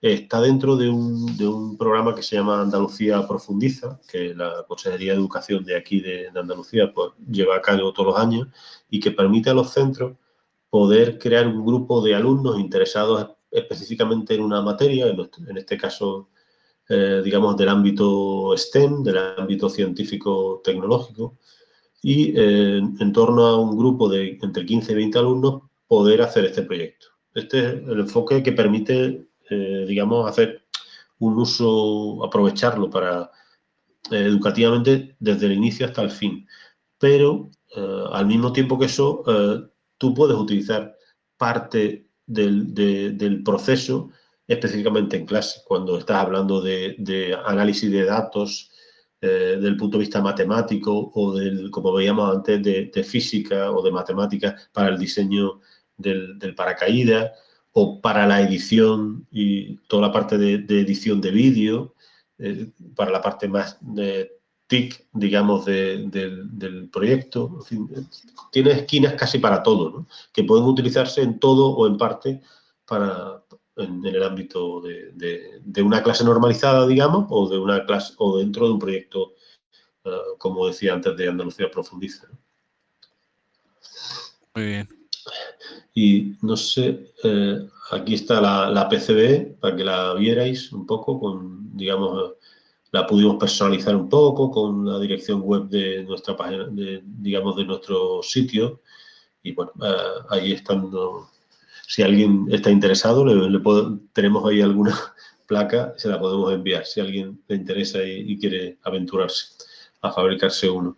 está dentro de un, programa que se llama Andalucía Profundiza, que la Consejería de Educación de aquí de, Andalucía pues, lleva a cabo todos los años y que permite a los centros poder crear un grupo de alumnos interesados específicamente en una materia, en, este caso, eh, digamos, del ámbito STEM, del ámbito científico-tecnológico, y eh, en torno a un grupo de entre 15 y 20 alumnos poder hacer este proyecto. Este es el enfoque que permite eh, digamos, hacer un uso, aprovecharlo para eh, educativamente desde el inicio hasta el fin. Pero al mismo tiempo que eso, tú puedes utilizar parte del, proceso específicamente en clase, cuando estás hablando de, análisis de datos, del punto de vista matemático o del, como veíamos antes, de, física o de matemáticas para el diseño del, del paracaídas o para la edición y toda la parte de, edición de vídeo, eh, para la parte más de TIC, digamos, del, proyecto. tiene esquinas casi para todo, que pueden utilizarse en todo o en parte para, en, el ámbito de, una clase normalizada, digamos, o de una clase o dentro de un proyecto, eh, como decía antes, de Andalucía Profundiza. Muy bien. Y no sé, eh, aquí está la, PCB para que la vierais un poco, con, digamos, la pudimos personalizar un poco con la dirección web de nuestra página, de, digamos, de nuestro sitio. Y bueno, eh, ahí están, si alguien está interesado, tenemos ahí alguna placa, se la podemos enviar si alguien le interesa y, quiere aventurarse. a fabricarse uno.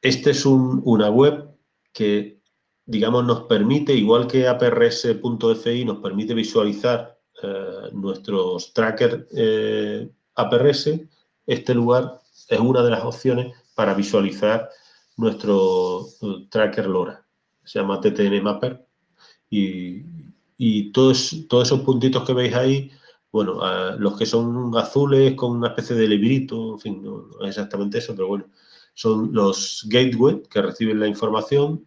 Este es una web que, digamos, nos permite, igual que aprs.fi, nos permite visualizar eh, nuestros trackers eh, APRS. Este lugar es una de las opciones para visualizar nuestro eh, tracker LoRa. Se llama TTN Mapper. Y, todos, todos esos puntitos que veis ahí, bueno, los que son azules con una especie de librito, en fin, no, es exactamente eso, pero bueno, son los gateway que reciben la información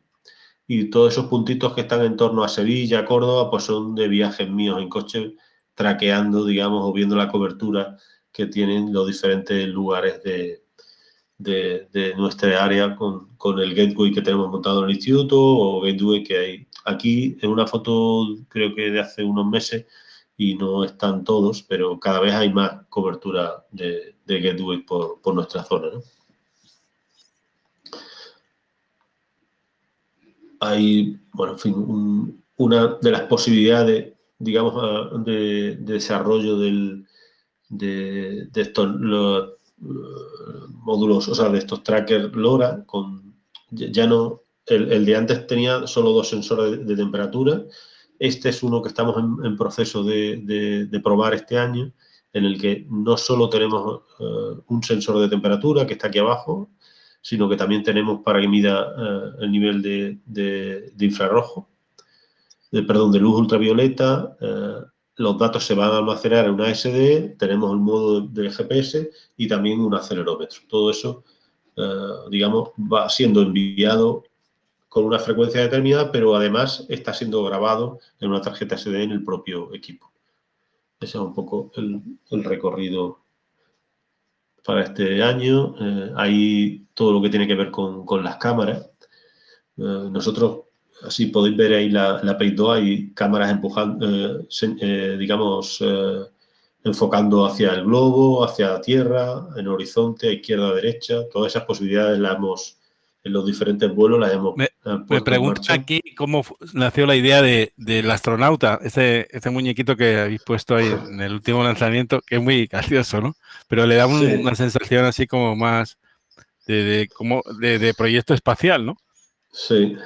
y todos esos puntitos que están en torno a Sevilla, Córdoba, pues son de viajes míos en coche, traqueando, digamos, o viendo la cobertura que tienen los diferentes lugares de, de, nuestra área con, con, el gateway que tenemos montado en el instituto o gateway que hay aquí en una foto creo que de hace unos meses y no están todos, pero cada vez hay más cobertura de, de gateway por, por nuestra zona. hay, bueno, en fin, una de las posibilidades, digamos, de, desarrollo del, de, estos módulos, o sea, de estos trackers LoRa, con, ya no, el, de antes tenía solo dos sensores de, temperatura, este es uno que estamos en, proceso de, probar este año, en el que no solo tenemos ah, un sensor de temperatura que está aquí abajo, sino que también tenemos para que mida eh, el nivel de, infrarrojo, de, perdón, de luz ultravioleta. Eh, los datos se van a almacenar en una SD, tenemos el modo de GPS y también un acelerómetro. Todo eso, eh, digamos, va siendo enviado con una frecuencia determinada, pero además está siendo grabado en una tarjeta SD en el propio equipo. Ese es un poco el, recorrido para este año. Eh, hay todo lo que tiene que ver con, las cámaras. Eh, nosotros, así podéis ver ahí la, la 2, hay cámaras empujando, eh, digamos, enfocando hacia el globo, hacia la tierra, en horizonte, a izquierda, a derecha. Todas esas posibilidades las hemos en los diferentes vuelos las hemos Me, eh, me pregunto aquí cómo nació la idea de, del astronauta, ese, ese muñequito que habéis puesto ahí en el último lanzamiento, que es muy gracioso, ¿no? Pero le da una sensación así como más de, como de, proyecto espacial, ¿no? Sí.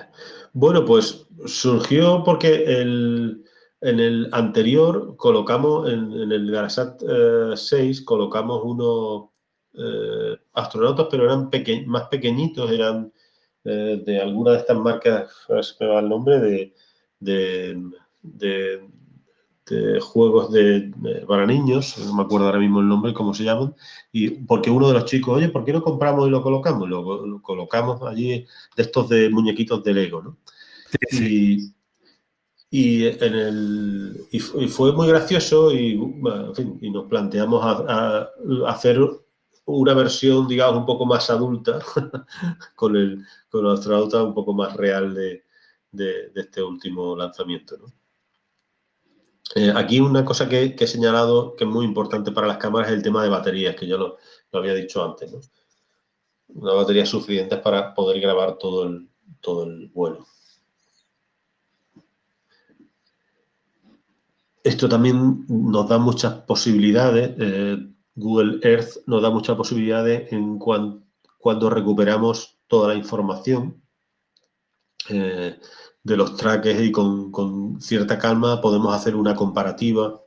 Bueno, pues surgió porque el, en el anterior colocamos, en, el Garasat 6, eh, colocamos unos eh, astronautas, pero eran más pequeñitos, eran eh, de alguna de estas marcas, si me va el nombre, de, de, juegos de, para niños, no me acuerdo ahora mismo el nombre, cómo se llaman, y porque uno de los chicos, oye, ¿por qué no compramos y lo colocamos? Lo, colocamos allí de estos de muñequitos de Lego, ¿no? Y, en el, y, fue muy gracioso y, y nos planteamos a hacer una versión, digamos, un poco más adulta con el, con astronauta un poco más real de, este último lanzamiento. Eh, aquí una cosa que, he señalado que es muy importante para las cámaras es el tema de baterías, que yo lo, había dicho antes. Una batería suficiente para poder grabar todo el, todo el vuelo. Esto también nos da muchas posibilidades. Eh, Google Earth nos da muchas posibilidades en cuando recuperamos toda la información eh, de los traques y con, cierta calma podemos hacer una comparativa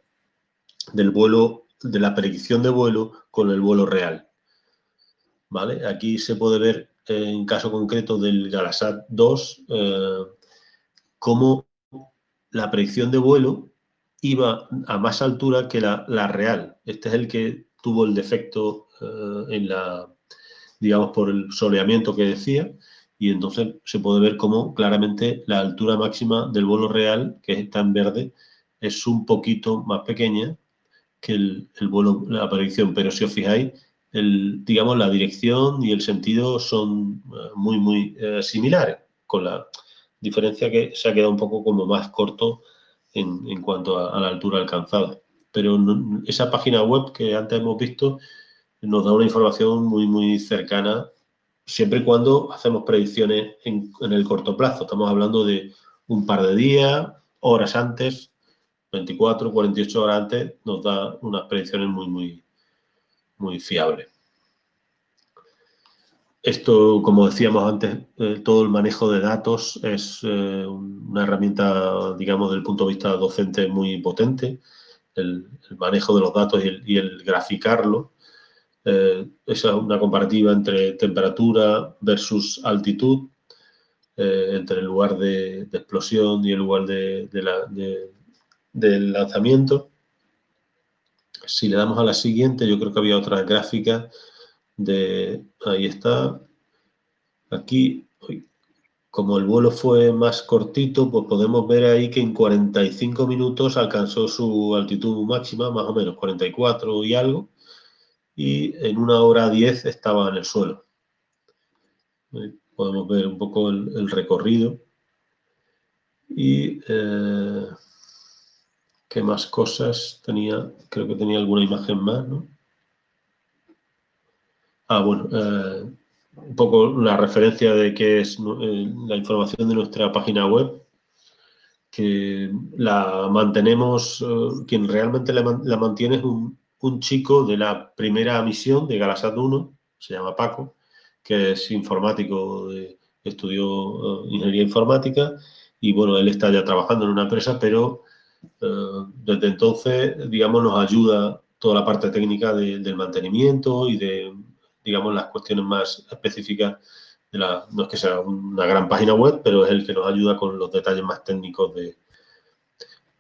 del vuelo, de la predicción de vuelo con el vuelo real. ¿Vale? Aquí se puede ver en caso concreto del Galasat 2 eh, cómo la predicción de vuelo iba a más altura que la, real. Este es el que tuvo el defecto eh, en la, digamos, por el soleamiento que decía, y entonces se puede ver cómo claramente la altura máxima del vuelo real, que está en verde, es un poquito más pequeña que el, vuelo, la predicción. Pero si os fijáis, el, digamos, la dirección y el sentido son eh, muy, muy eh, similares, con la diferencia que se ha quedado un poco como más corto en, en cuanto a la altura alcanzada pero esa página web que antes hemos visto nos da una información muy, muy cercana, siempre y cuando hacemos predicciones en, el corto plazo. Estamos hablando de un par de días, horas antes, 24, 48 horas antes, nos da unas predicciones muy, muy, muy fiables. Esto, como decíamos antes, eh, todo el manejo de datos es eh, una herramienta, digamos, desde el punto de vista docente muy potente. El, manejo de los datos y el, graficarlo. esa es una comparativa entre temperatura versus altitud, entre el lugar de, explosión y el lugar de, del lanzamiento. Si le damos a la siguiente, yo creo que había otra gráfica de, ahí está, aquí, como el vuelo fue más cortito, pues podemos ver ahí que en 45 minutos alcanzó su altitud máxima, más o menos 44 y algo, y en una hora 10 estaba en el suelo. Podemos ver un poco el, recorrido. Y eh, qué más cosas tenía, creo que tenía alguna imagen más, ¿no? Ah, bueno, eh, un poco la referencia de qué es eh, la información de nuestra página web, que la mantenemos, eh, quien realmente la, mantiene es un, chico de la primera misión de Galasat 1, se llama Paco, que es informático, estudió ingeniería informática y bueno, él está ya trabajando en una empresa, pero desde entonces, digamos, nos ayuda toda la parte técnica del mantenimiento y de digamos, las cuestiones más específicas de la, no es que sea una gran página web, pero es el que nos ayuda con los detalles más técnicos de...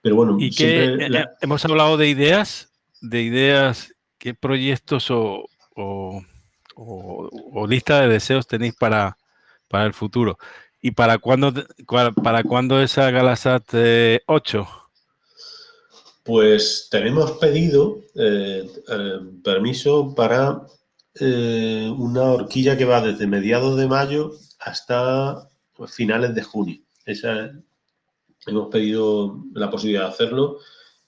Pero bueno, ¿Y siempre eh, hemos hablado de ideas, de ideas, qué proyectos o, o, lista de deseos tenéis para, para el futuro? ¿Y para cuándo, para cuándo esa Galasat 8? Eh, pues tenemos pedido eh, permiso para eh, una horquilla que va desde mediados de mayo hasta finales de junio. Esa, hemos pedido la posibilidad de hacerlo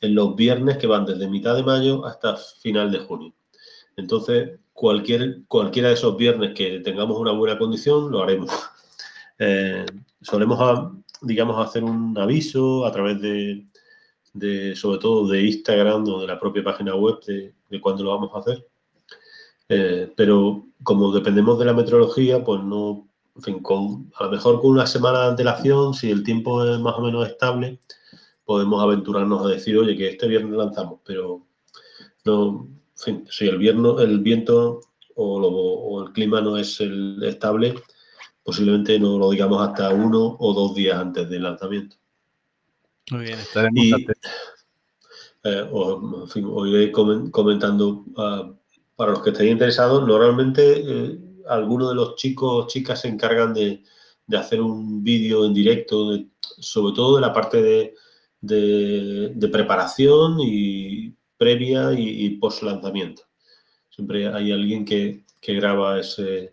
en los viernes que van desde mitad de mayo hasta final de junio. Entonces, cualquier, cualquiera de esos viernes que tengamos una buena condición, lo haremos. Eh, solemos, digamos, hacer un aviso a través de, sobre todo de Instagram o de la propia página web de, de cuándo lo vamos a hacer. Eh, pero como dependemos de la meteorología, pues no, en fin, con, a lo mejor con una semana de antelación, si el tiempo es más o menos estable, podemos aventurarnos a decir, oye, que este viernes lanzamos, pero no, en fin, si el, vierno, el viento o, el clima no es el estable, posiblemente no lo digamos hasta uno o dos días antes del lanzamiento. Muy bien, estaremos eh, o, en fin, os iré comentando uh, para los que estéis interesados, normalmente eh, algunos de los chicos o chicas se encargan de, hacer un vídeo en directo, sobre todo de la parte de, preparación y previa y, post lanzamiento. Siempre hay alguien que, graba ese,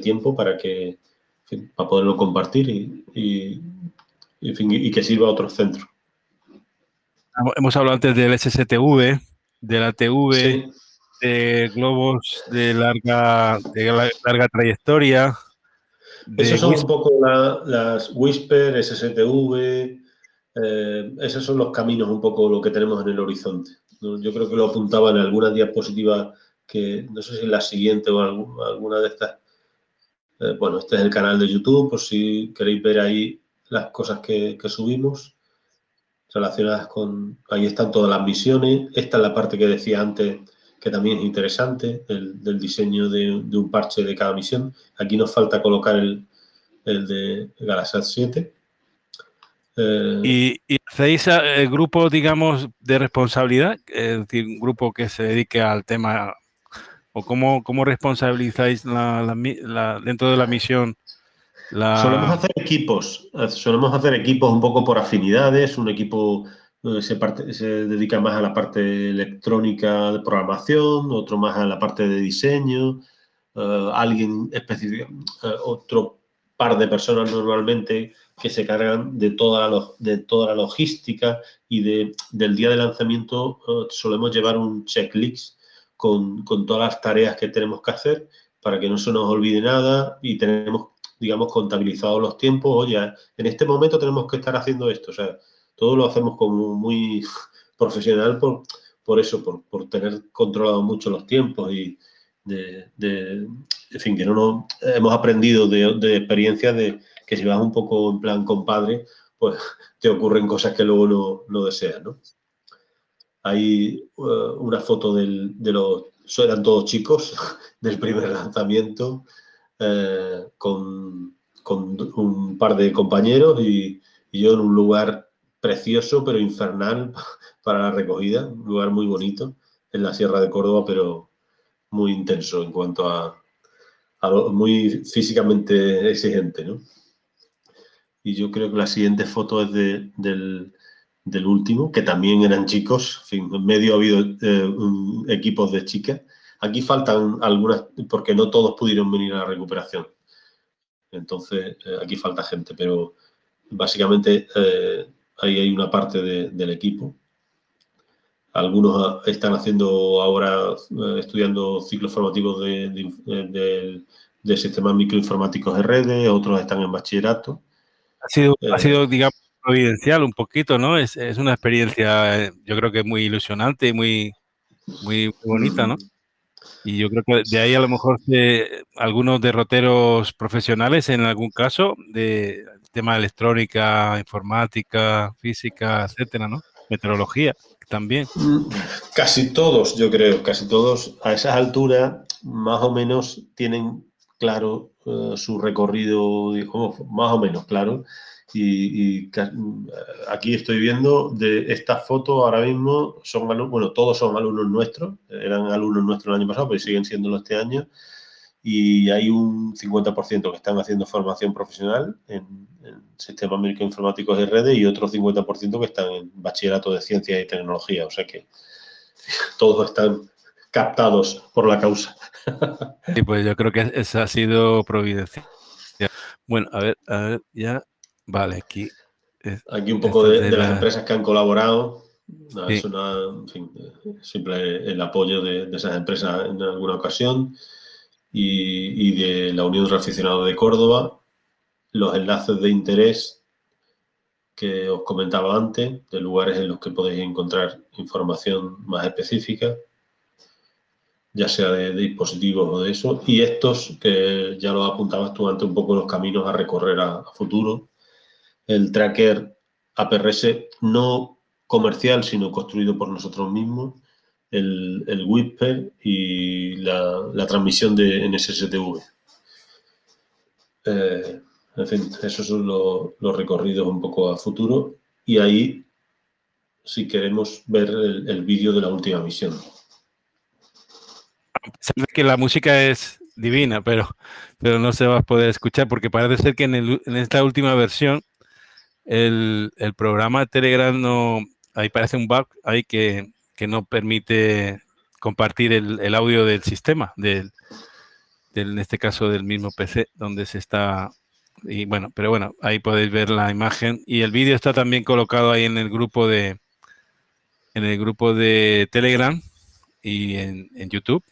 tiempo para que para poderlo compartir y, y, que sirva a otros centros. Hemos hablado antes del SSTV, de la TV, de globos de larga, de larga trayectoria. Esos son un poco las Whisper, SSTV, eh, esos son los caminos un poco lo que tenemos en el horizonte. Yo creo que lo apuntaba en alguna diapositiva que no sé si en la siguiente o alguna de estas. Eh, bueno, este es el canal de YouTube, por si queréis ver ahí las cosas que, que subimos relacionadas con... Ahí están todas las misiones. Esta es la parte que decía antes que también es interesante, el, del diseño de, un parche de cada misión. Aquí nos falta colocar el, de Galasat 7. Eh, ¿Y, hacéis el eh, grupo, digamos, de responsabilidad? Es decir, un grupo que se dedique al tema, o cómo, cómo responsabilizáis la, dentro de la misión Solemos hacer equipos, solemos hacer equipos un poco por afinidades, un equipo se, se, dedica más a la parte electrónica de programación, otro más a la parte de diseño, eh, alguien específico, eh, otro par de personas normalmente que se cargan de toda la, de toda la logística y de, del día de lanzamiento eh, solemos llevar un checklist con, con, todas las tareas que tenemos que hacer para que no se nos olvide nada y tenemos, digamos, contabilizados los tiempos. Oye, en este momento tenemos que estar haciendo esto. O sea, todo lo hacemos como muy profesional por, por eso, por, tener controlado mucho los tiempos y, de, en fin, que no nos, hemos aprendido de, de experiencias de que si vas un poco en plan compadre, pues te ocurren cosas que luego no, no deseas, ¿no? Hay uh, una foto del, de los, eran todos chicos, del primer lanzamiento, eh, con, con, un par de compañeros y, yo en un lugar precioso pero infernal para la recogida, un lugar muy bonito en la Sierra de Córdoba, pero muy intenso en cuanto a, a muy físicamente exigente, ¿no? Y yo creo que la siguiente foto es de, del, del, último, que también eran chicos. En, fin, en medio ha habido eh, equipos de chicas. Aquí faltan algunas, porque no todos pudieron venir a la recuperación. Entonces, eh, aquí falta gente, pero básicamente eh, ahí hay una parte de, del equipo. Algunos están haciendo ahora, eh, estudiando ciclos formativos de, de, de, de sistemas microinformáticos de redes, otros están en bachillerato. Ha sido, eh, ha sido digamos, providencial un poquito, ¿no? Es, es, una experiencia, yo creo que muy ilusionante y muy, muy, muy bonita, ¿no? Y yo creo que de ahí a lo mejor algunos derroteros profesionales en algún caso, de tema de electrónica, informática, física, etcétera, ¿no? Meteorología también. Casi todos, yo creo, casi todos a esas alturas más o menos tienen claro uh, su recorrido, más o menos claro. Y, y, aquí estoy viendo de estas fotos ahora mismo, son bueno, todos son alumnos nuestros, eran alumnos nuestros el año pasado, pero siguen siéndolo este año. Y hay un 50% que están haciendo formación profesional en, en sistemas microinformáticos de redes y otro 50% que están en bachillerato de ciencia y tecnología. O sea que todos están captados por la causa. Sí, pues yo creo que esa ha sido providencia. Bueno, a ver, a ver, ya. Vale, aquí. Aquí un poco de, de, de las empresas que han colaborado. No, sí. Es una, en fin, simple el apoyo de, de, esas empresas en alguna ocasión y, y de la Unión de Aficionados de Córdoba, los enlaces de interés que os comentaba antes, de lugares en los que podéis encontrar información más específica ya sea de, dispositivos o de eso, y estos que ya lo apuntabas tú antes un poco los caminos a recorrer a, futuro. El tracker APRS no comercial, sino construido por nosotros mismos, el, el Whisper y la, la, transmisión de NSSTV. Eh, en fin, esos son los, recorridos un poco a futuro y ahí si queremos ver el, el vídeo de la última misión. Que la música es divina, pero, pero no se va a poder escuchar porque parece ser que en, esta última versión el, el, programa Telegram no, ahí parece un bug ahí que, que no permite compartir el, audio del sistema, del, en este caso del mismo PC donde se está y bueno, pero bueno, ahí podéis ver la imagen y el vídeo está también colocado ahí en el grupo de en el grupo de Telegram y en, en YouTube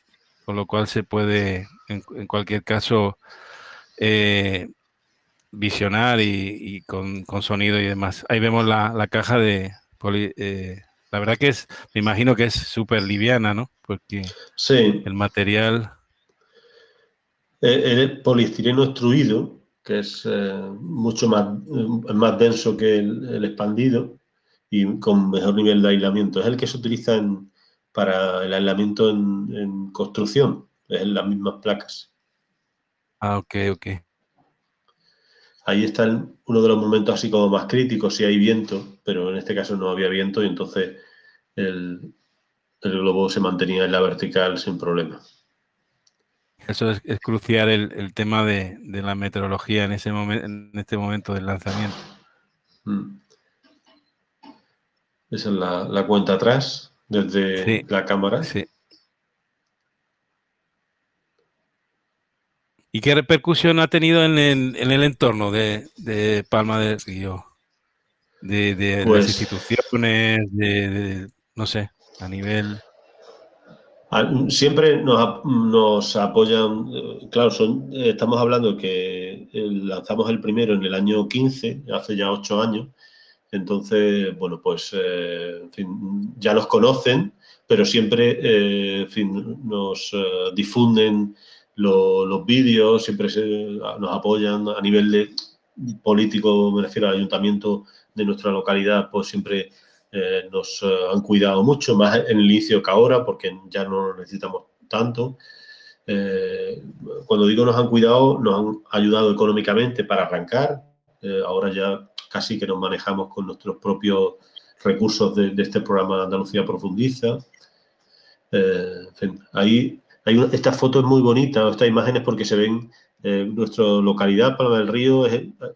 con lo cual se puede, en, en cualquier caso, eh, visionar y, y con, con, sonido y demás. Ahí vemos la, la caja de poli, eh, la verdad que es, me imagino que es súper liviana, ¿no? Porque sí. el material... El, el poliestireno extruido, que es eh, mucho más, más denso que el, el, expandido y con mejor nivel de aislamiento, es el que se utiliza en, para el aislamiento en, en construcción, es en las mismas placas. Ah, ok, ok. Ahí está el, uno de los momentos así como más críticos, si hay viento, pero en este caso no había viento y entonces el, el globo se mantenía en la vertical sin problema. Eso es, es crucial el, el tema de, de, la meteorología en, ese momento, en este momento del lanzamiento. Mm. Esa es la, la cuenta atrás desde sí, la cámara. Sí. ¿Y qué repercusión ha tenido en el, en el entorno de, de, Palma del Río? De, de pues, las instituciones, de, no sé, a nivel... Siempre nos, nos apoyan, claro, son, estamos hablando que lanzamos el primero en el año 15, hace ya ocho años, entonces, bueno, pues eh, fin, ya nos conocen, pero siempre eh, nos difunden los vídeos, siempre nos apoyan a nivel de político, me refiero al ayuntamiento de nuestra localidad, pues siempre nos han cuidado mucho, más en el inicio que ahora, porque ya no lo necesitamos tanto. Eh, cuando digo nos han cuidado, nos han ayudado económicamente para arrancar. Eh, ahora ya casi que nos manejamos con nuestros propios recursos de, este programa Andalucía Profundiza. Eh, ahí hay esta foto es muy bonita, estas imágenes porque se ven nuestra localidad, Palma del Río,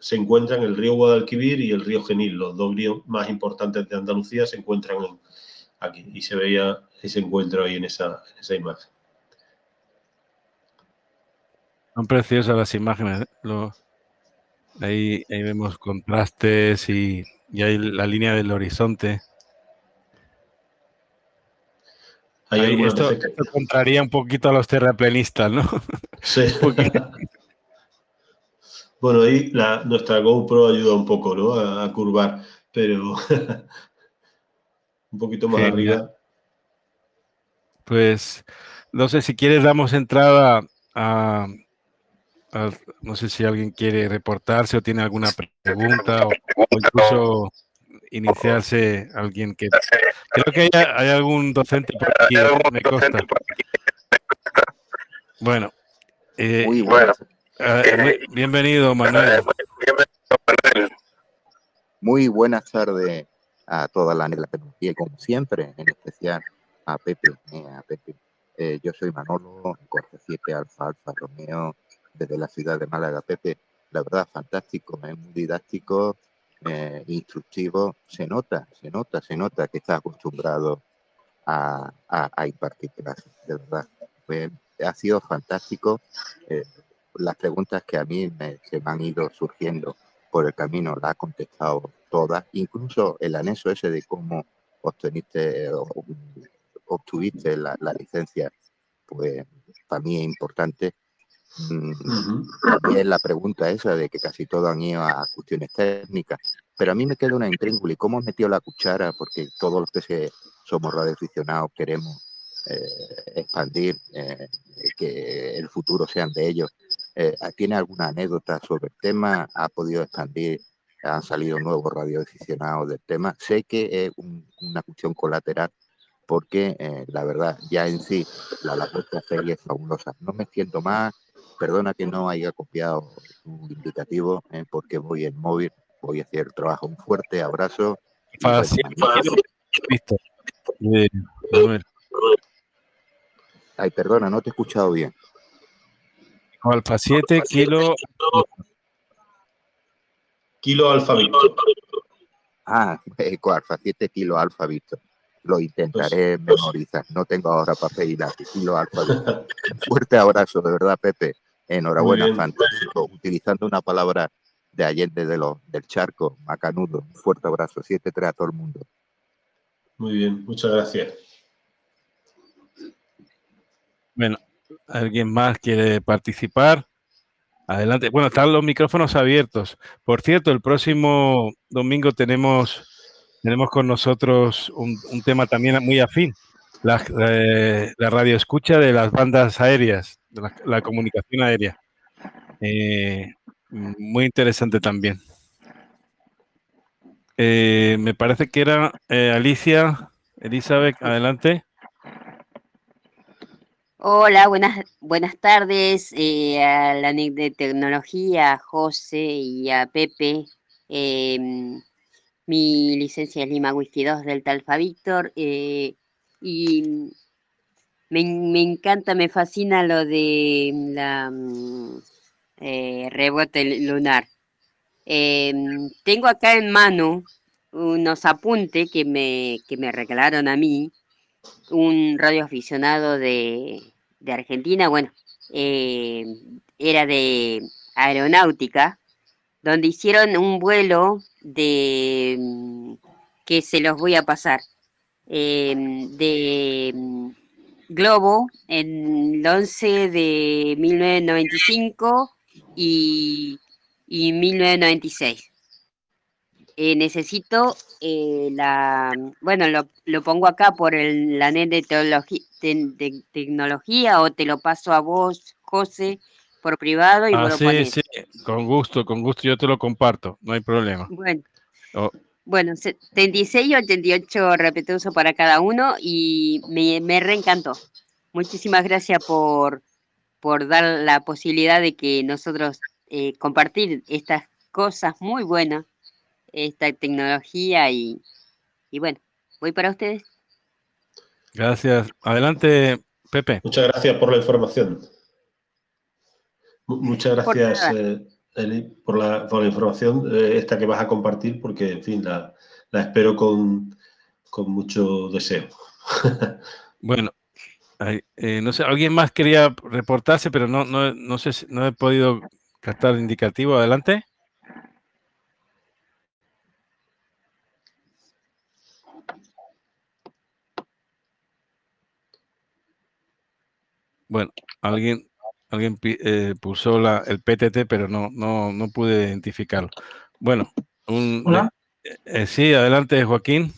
se encuentran el río Guadalquivir y el río Genil, los dos ríos más importantes de Andalucía se encuentran aquí y se veía ese encuentro ahí en esa, esa imagen. Son preciosas las imágenes. ¿eh? ahí, vemos contrastes y, y hay la línea del horizonte. Ahí, esto, contraría un poquito a los terraplenistas, ¿no? Sí. bueno, ahí nuestra GoPro ayuda un poco, ¿no? A, curvar, pero un poquito más arriba. Pues no sé si quieres damos entrada a, no sé si alguien quiere reportarse o tiene alguna pregunta o, incluso iniciarse alguien que creo que hay, algún docente por aquí me consta. bueno eh, muy bueno. eh, bienvenido Manuel. muy buenas tardes a toda la tecnología y como siempre en especial a Pepe, eh, a Pepe. yo soy Manolo, Corte 7 Alfa Alfa Romeo desde la ciudad de Málaga, Pepe. La verdad, fantástico, es muy didáctico, eh, instructivo. Se nota, se nota, se nota que está acostumbrado a, impartir clases, de verdad. ha sido fantástico. Eh, las preguntas que a mí me, se me han ido surgiendo por el camino las ha contestado todas, incluso el anexo ese de cómo obtuviste la, la licencia, pues para mí es importante también la pregunta esa de que casi todo han ido a cuestiones técnicas. Pero a mí me queda una intríngulis. ¿y cómo metió la cuchara? Porque todos los que somos radioaficionados queremos eh, expandir, eh, que el futuro sean de ellos. Eh, ¿Tiene alguna anécdota sobre el tema? ¿Ha podido expandir? ¿Han salido nuevos radioaficionados del tema? Sé que es una cuestión colateral porque la verdad ya en sí la, la serie es fabulosa. No me siento más, Perdona que no haya copiado un indicativo eh, porque voy en móvil, voy a hacer trabajo. Un fuerte abrazo. Ay, perdona, no te he escuchado bien. Alfa 7, kilo. Kilo alfa Víctor. Ah, alfa 7, kilo alfa Víctor. Lo intentaré pues, memorizar. No tengo ahora papel y lápiz. Kilo alfa Víctor. Un fuerte abrazo, de verdad, Pepe. Enhorabuena, fantástico. Utilizando una palabra de Allende de los, del Charco, Macanudo. Un fuerte abrazo. 7-3 a todo el mundo. Muy bien, muchas gracias. Bueno, ¿alguien más quiere participar? Adelante. Bueno, están los micrófonos abiertos. Por cierto, el próximo domingo tenemos, tenemos con nosotros un, tema también muy afín. La, eh, la radio escucha de las bandas aéreas la, comunicación aérea. Eh, muy interesante también. Eh, me parece que era eh, Alicia, Elizabeth, adelante. Hola, buenas, buenas tardes a la NIC de Tecnología, a José y a Pepe. Em, mi licencia es Lima Whisky 2 del Talfa Víctor y me, encanta, me fascina lo de la mm, eh, rebote lunar. Em, tengo acá en mano unos apuntes que me, que me regalaron a mí, un radioaficionado de, de Argentina, bueno, eh, era de aeronáutica, donde hicieron un vuelo de mm, que se los voy a pasar, em, de mm, Globo en el 11 de 1995 y, y 1996. eh, necesito eh, la, bueno, lo, lo, pongo acá por el, la net de, de, tecnología o te lo paso a vos, José, por privado y ah, vos sí, lo pones. Sí, con gusto, con gusto yo te lo comparto, no hay problema. Bueno, oh. Bueno 76 y 88 respetuoso para cada uno y me, me reencantó. Muchísimas gracias por, por dar la posibilidad de que nosotros eh, compartir estas cosas muy buenas esta tecnología y, y bueno, voy para ustedes. Gracias. Adelante, Pepe. Muchas gracias por la información. Muchas gracias, Eli, por la, por la información eh, esta que vas a compartir, porque, en fin, la, la espero con, con, mucho deseo. bueno, eh, no sé, alguien más quería reportarse, pero no, no, no sé, no he podido captar indicativo. Adelante. Bueno, alguien, alguien eh, puso la, el PTT, pero no, no, no pude identificarlo. Bueno, un, Hola. Eh, eh, sí, adelante, Joaquín.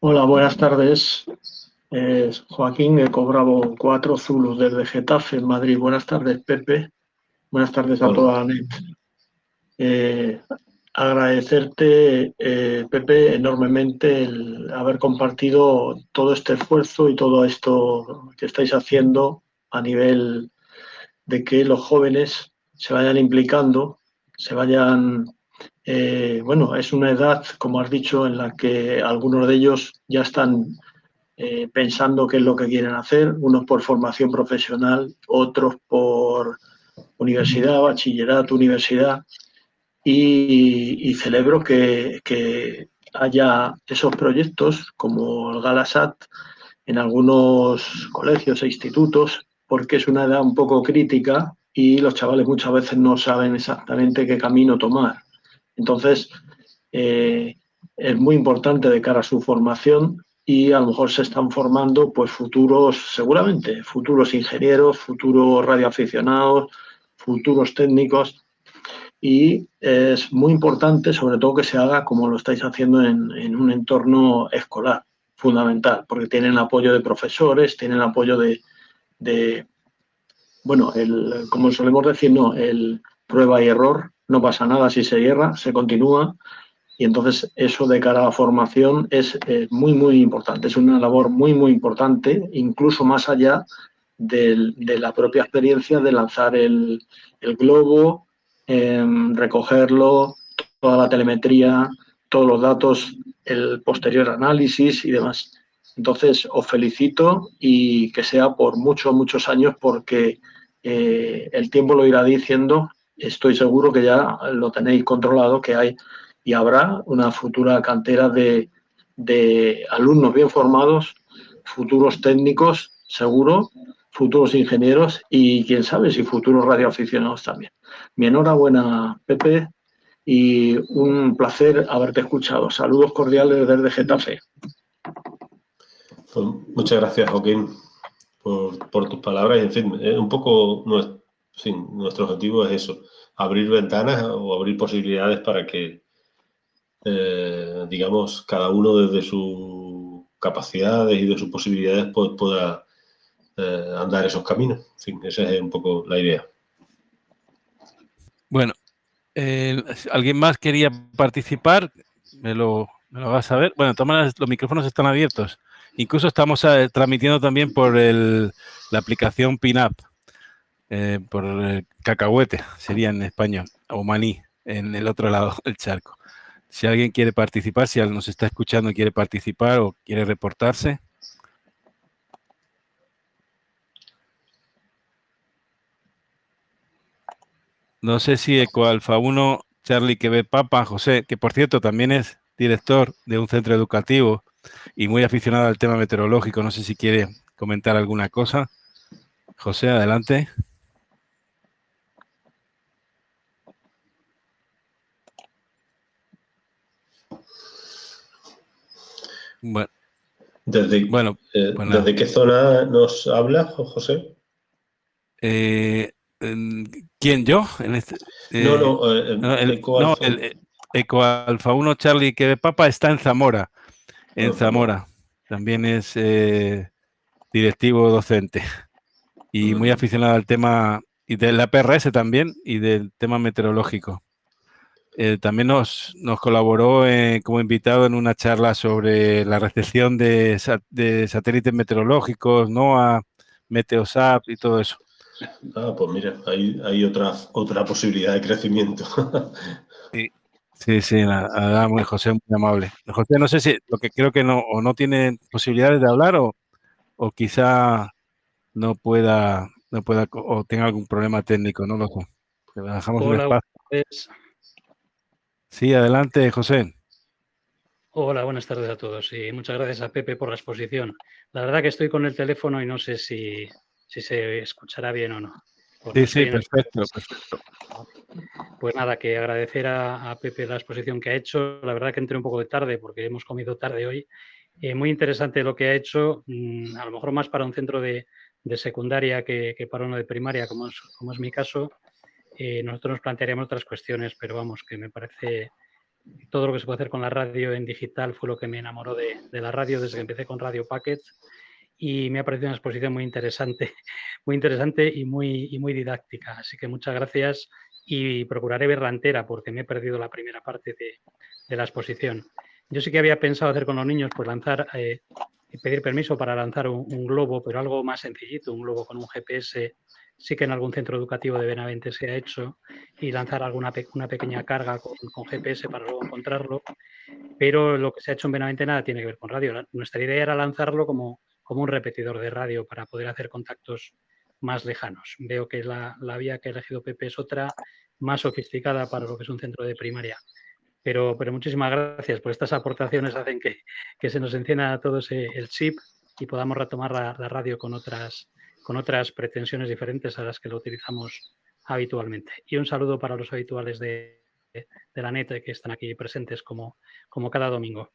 Hola, buenas tardes. Eh, Joaquín de Cobravo 4, Zulus desde Getafe, en Madrid. Buenas tardes, Pepe. Buenas tardes a Hola. toda la net. Agradecerte, eh, Pepe, enormemente el haber compartido todo este esfuerzo y todo esto que estáis haciendo a nivel de que los jóvenes se vayan implicando, se vayan... Eh, bueno, es una edad, como has dicho, en la que algunos de ellos ya están eh, pensando qué es lo que quieren hacer, unos por formación profesional, otros por universidad, bachillerato, universidad y, celebro que, que, haya esos proyectos como el Galasat en algunos colegios e institutos, porque es una edad un poco crítica y los chavales muchas veces no saben exactamente qué camino tomar. Entonces, eh, es muy importante de cara a su formación y a lo mejor se están formando pues futuros, seguramente, futuros ingenieros, futuros radioaficionados, futuros técnicos y es muy importante, sobre todo, que se haga como lo estáis haciendo en, en, un entorno escolar, fundamental, porque tienen apoyo de profesores, tienen apoyo de, de bueno, el, como solemos decir, no, el prueba y error, no pasa nada si se hierra, se continúa, y entonces eso de cara a la formación es eh, muy, muy importante, es una labor muy, muy importante, incluso más allá de, de la propia experiencia de lanzar el, el globo, eh, recogerlo, toda la telemetría, todos los datos, el posterior análisis y demás. Entonces, os felicito y que sea por muchos, muchos años porque eh, el tiempo lo irá diciendo. Estoy seguro que ya lo tenéis controlado, que hay y habrá una futura cantera de, de alumnos bien formados, futuros técnicos, seguro, futuros ingenieros y quién sabe si futuros radioaficionados también. Mi enhorabuena, Pepe, y un placer haberte escuchado. Saludos cordiales desde Getafe. Pues muchas gracias, Joaquín, por, tus palabras. En fin, un poco nuestro, objetivo es eso, abrir ventanas o abrir posibilidades para que, eh, digamos, cada uno desde sus capacidades y de sus posibilidades pueda eh, andar esos caminos. En fin, esa es un poco la idea. Bueno, eh, ¿alguien más quería participar? Me lo, vas a ver. Bueno, todas los micrófonos están abiertos. Incluso estamos a, transmitiendo también por el, la aplicación PinUp, eh, por el cacahuete, sería en español, o maní, en el otro lado del charco. Si alguien quiere participar, si alguien nos está escuchando quiere participar o quiere reportarse. No sé si Eco Alfa 1, Charlie que ve Papa, José, que por cierto también es director de un centro educativo y muy aficionado al tema meteorológico. No sé si quiere comentar alguna cosa. José, adelante. Bueno, ¿Desde, bueno, eh, bueno, ¿desde qué zona nos habla, José? Eh, ¿Quién, yo? En este, no, no, eh, el, Eco no, Alfa. el Eco Alfa 1 Charlie que Papa está en Zamora. En Zamora. También es eh, directivo docente y muy aficionado al tema y de la PRS también y del tema meteorológico. Eh, también nos, nos colaboró como invitado en una charla sobre la recepción de, de satélites meteorológicos, NOAA, Meteosat y todo eso. Ah, pues mira, hay, hay otra, otra posibilidad de crecimiento. sí, sí, sí, la, muy José, muy amable. José, no sé si lo que creo que no, o no tiene posibilidades de hablar o, o quizá no pueda, no pueda, o tenga algún problema técnico, no lo sé. Le dejamos un espacio. Sí, adelante, José. Hola, buenas tardes a todos y muchas gracias a Pepe por la exposición. La verdad que estoy con el teléfono y no sé si, si se escuchará bien o no. sí, sí, perfecto, Pues nada, que agradecer a, Pepe la exposición que ha hecho. La verdad que entré un poco de tarde porque hemos comido tarde hoy. Eh, muy interesante lo que ha hecho, mm, a lo mejor más para un centro de, secundaria que, para uno de primaria, como es, como es mi caso. Eh, nosotros nos plantearíamos otras cuestiones, pero vamos, que me parece todo lo que se puede hacer con la radio en digital fue lo que me enamoró de, de la radio desde que empecé con Radio Packet y me ha parecido una exposición muy interesante, muy interesante y muy, y muy didáctica. Así que muchas gracias y procuraré verla entera porque me he perdido la primera parte de, de la exposición. Yo sí que había pensado hacer con los niños, pues lanzar, eh, pedir permiso para lanzar un, globo, pero algo más sencillito, un globo con un GPS. Sí que en algún centro educativo de Benavente se ha hecho y lanzar alguna una pequeña carga con, con, GPS para luego encontrarlo. Pero lo que se ha hecho en Benavente nada tiene que ver con radio. Nuestra idea era lanzarlo como, como un repetidor de radio para poder hacer contactos más lejanos. Veo que la, vía que ha elegido Pepe es otra más sofisticada para lo que es un centro de primaria. Pero, pero muchísimas gracias por estas aportaciones, hacen que, que se nos encienda a todos el chip y podamos retomar la, radio con otras, con otras pretensiones diferentes a las que lo utilizamos habitualmente. Y un saludo para los habituales de, de la NET que están aquí presentes como, como cada domingo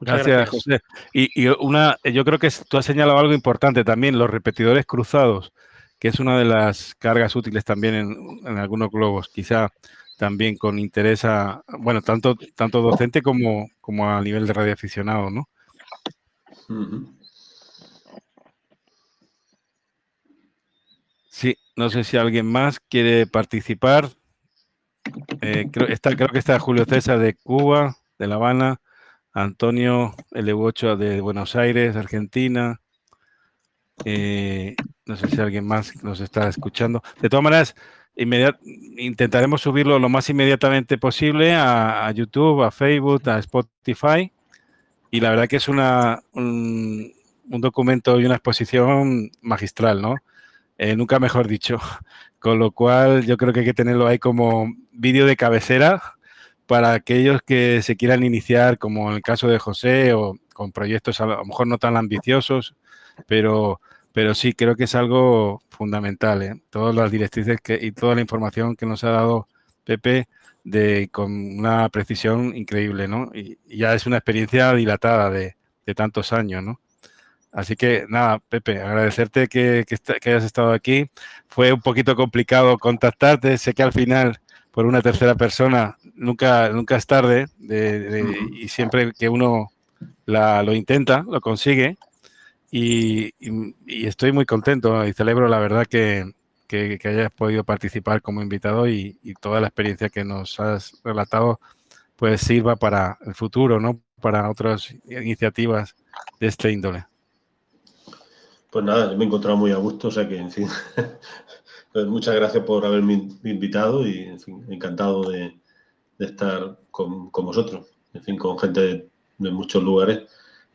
gracias, José. Y, una, yo creo que tú has señalado algo importante también, los repetidores cruzados, que es una de las cargas útiles también en, algunos globos, quizá también con interés a, bueno, tanto, tanto docente como, como a nivel de radioaficionado, ¿no? Sí, no sé si alguien más quiere participar. Eh, creo, está, creo que está Julio César de Cuba, de La Habana. Antonio L8 de Buenos Aires, Argentina. Eh, no sé si alguien más nos está escuchando. De todas maneras, intentaremos subirlo lo más inmediatamente posible a, YouTube, a Facebook, a Spotify. Y la verdad que es una, un, documento y una exposición magistral, ¿no? Eh, nunca mejor dicho. Con lo cual yo creo que hay que tenerlo ahí como vídeo de cabecera para aquellos que se quieran iniciar, como en el caso de José, o con proyectos a lo mejor no tan ambiciosos, pero, pero sí creo que es algo fundamental. ¿eh? Todas las directrices que, y toda la información que nos ha dado Pepe de, con una precisión increíble, ¿no? Y, ya es una experiencia dilatada de, tantos años, ¿no? Así que nada, Pepe, agradecerte que hayas estado aquí. Fue un poquito complicado contactarte, sé que al final por una tercera persona nunca, nunca es tarde y siempre que uno lo intenta, lo consigue. Y, estoy muy contento y celebro la verdad que, hayas podido participar como invitado y, toda la experiencia que nos has relatado pues sirva para el futuro, ¿no? Para otras iniciativas de este índole. Pues nada, me he encontrado muy a gusto, o sea que, en fin, pues muchas gracias por haberme invitado y, encantado de, estar con, vosotros, en fin, con gente de, muchos lugares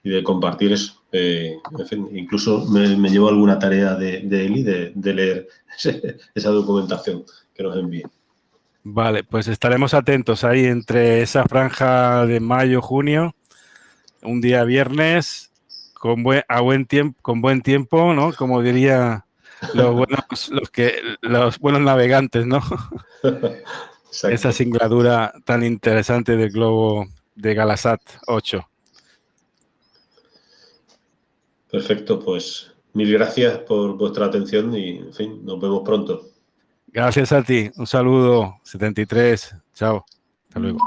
y de compartir eso. Eh, en fin, incluso me, llevo alguna tarea de, de Eli de, leer esa documentación que nos envíe. Vale, pues estaremos atentos ahí entre esa franja de mayo, junio, un día viernes, con buen, a buen tiempo, con buen tiempo, ¿no? Como diría los buenos, los que, los buenos navegantes, ¿no? Esa singladura tan interesante del globo de Galasat 8. Perfecto, pues mil gracias por vuestra atención y, en fin, nos vemos pronto. Gracias a ti. Un saludo, 73. Chao. Hasta luego.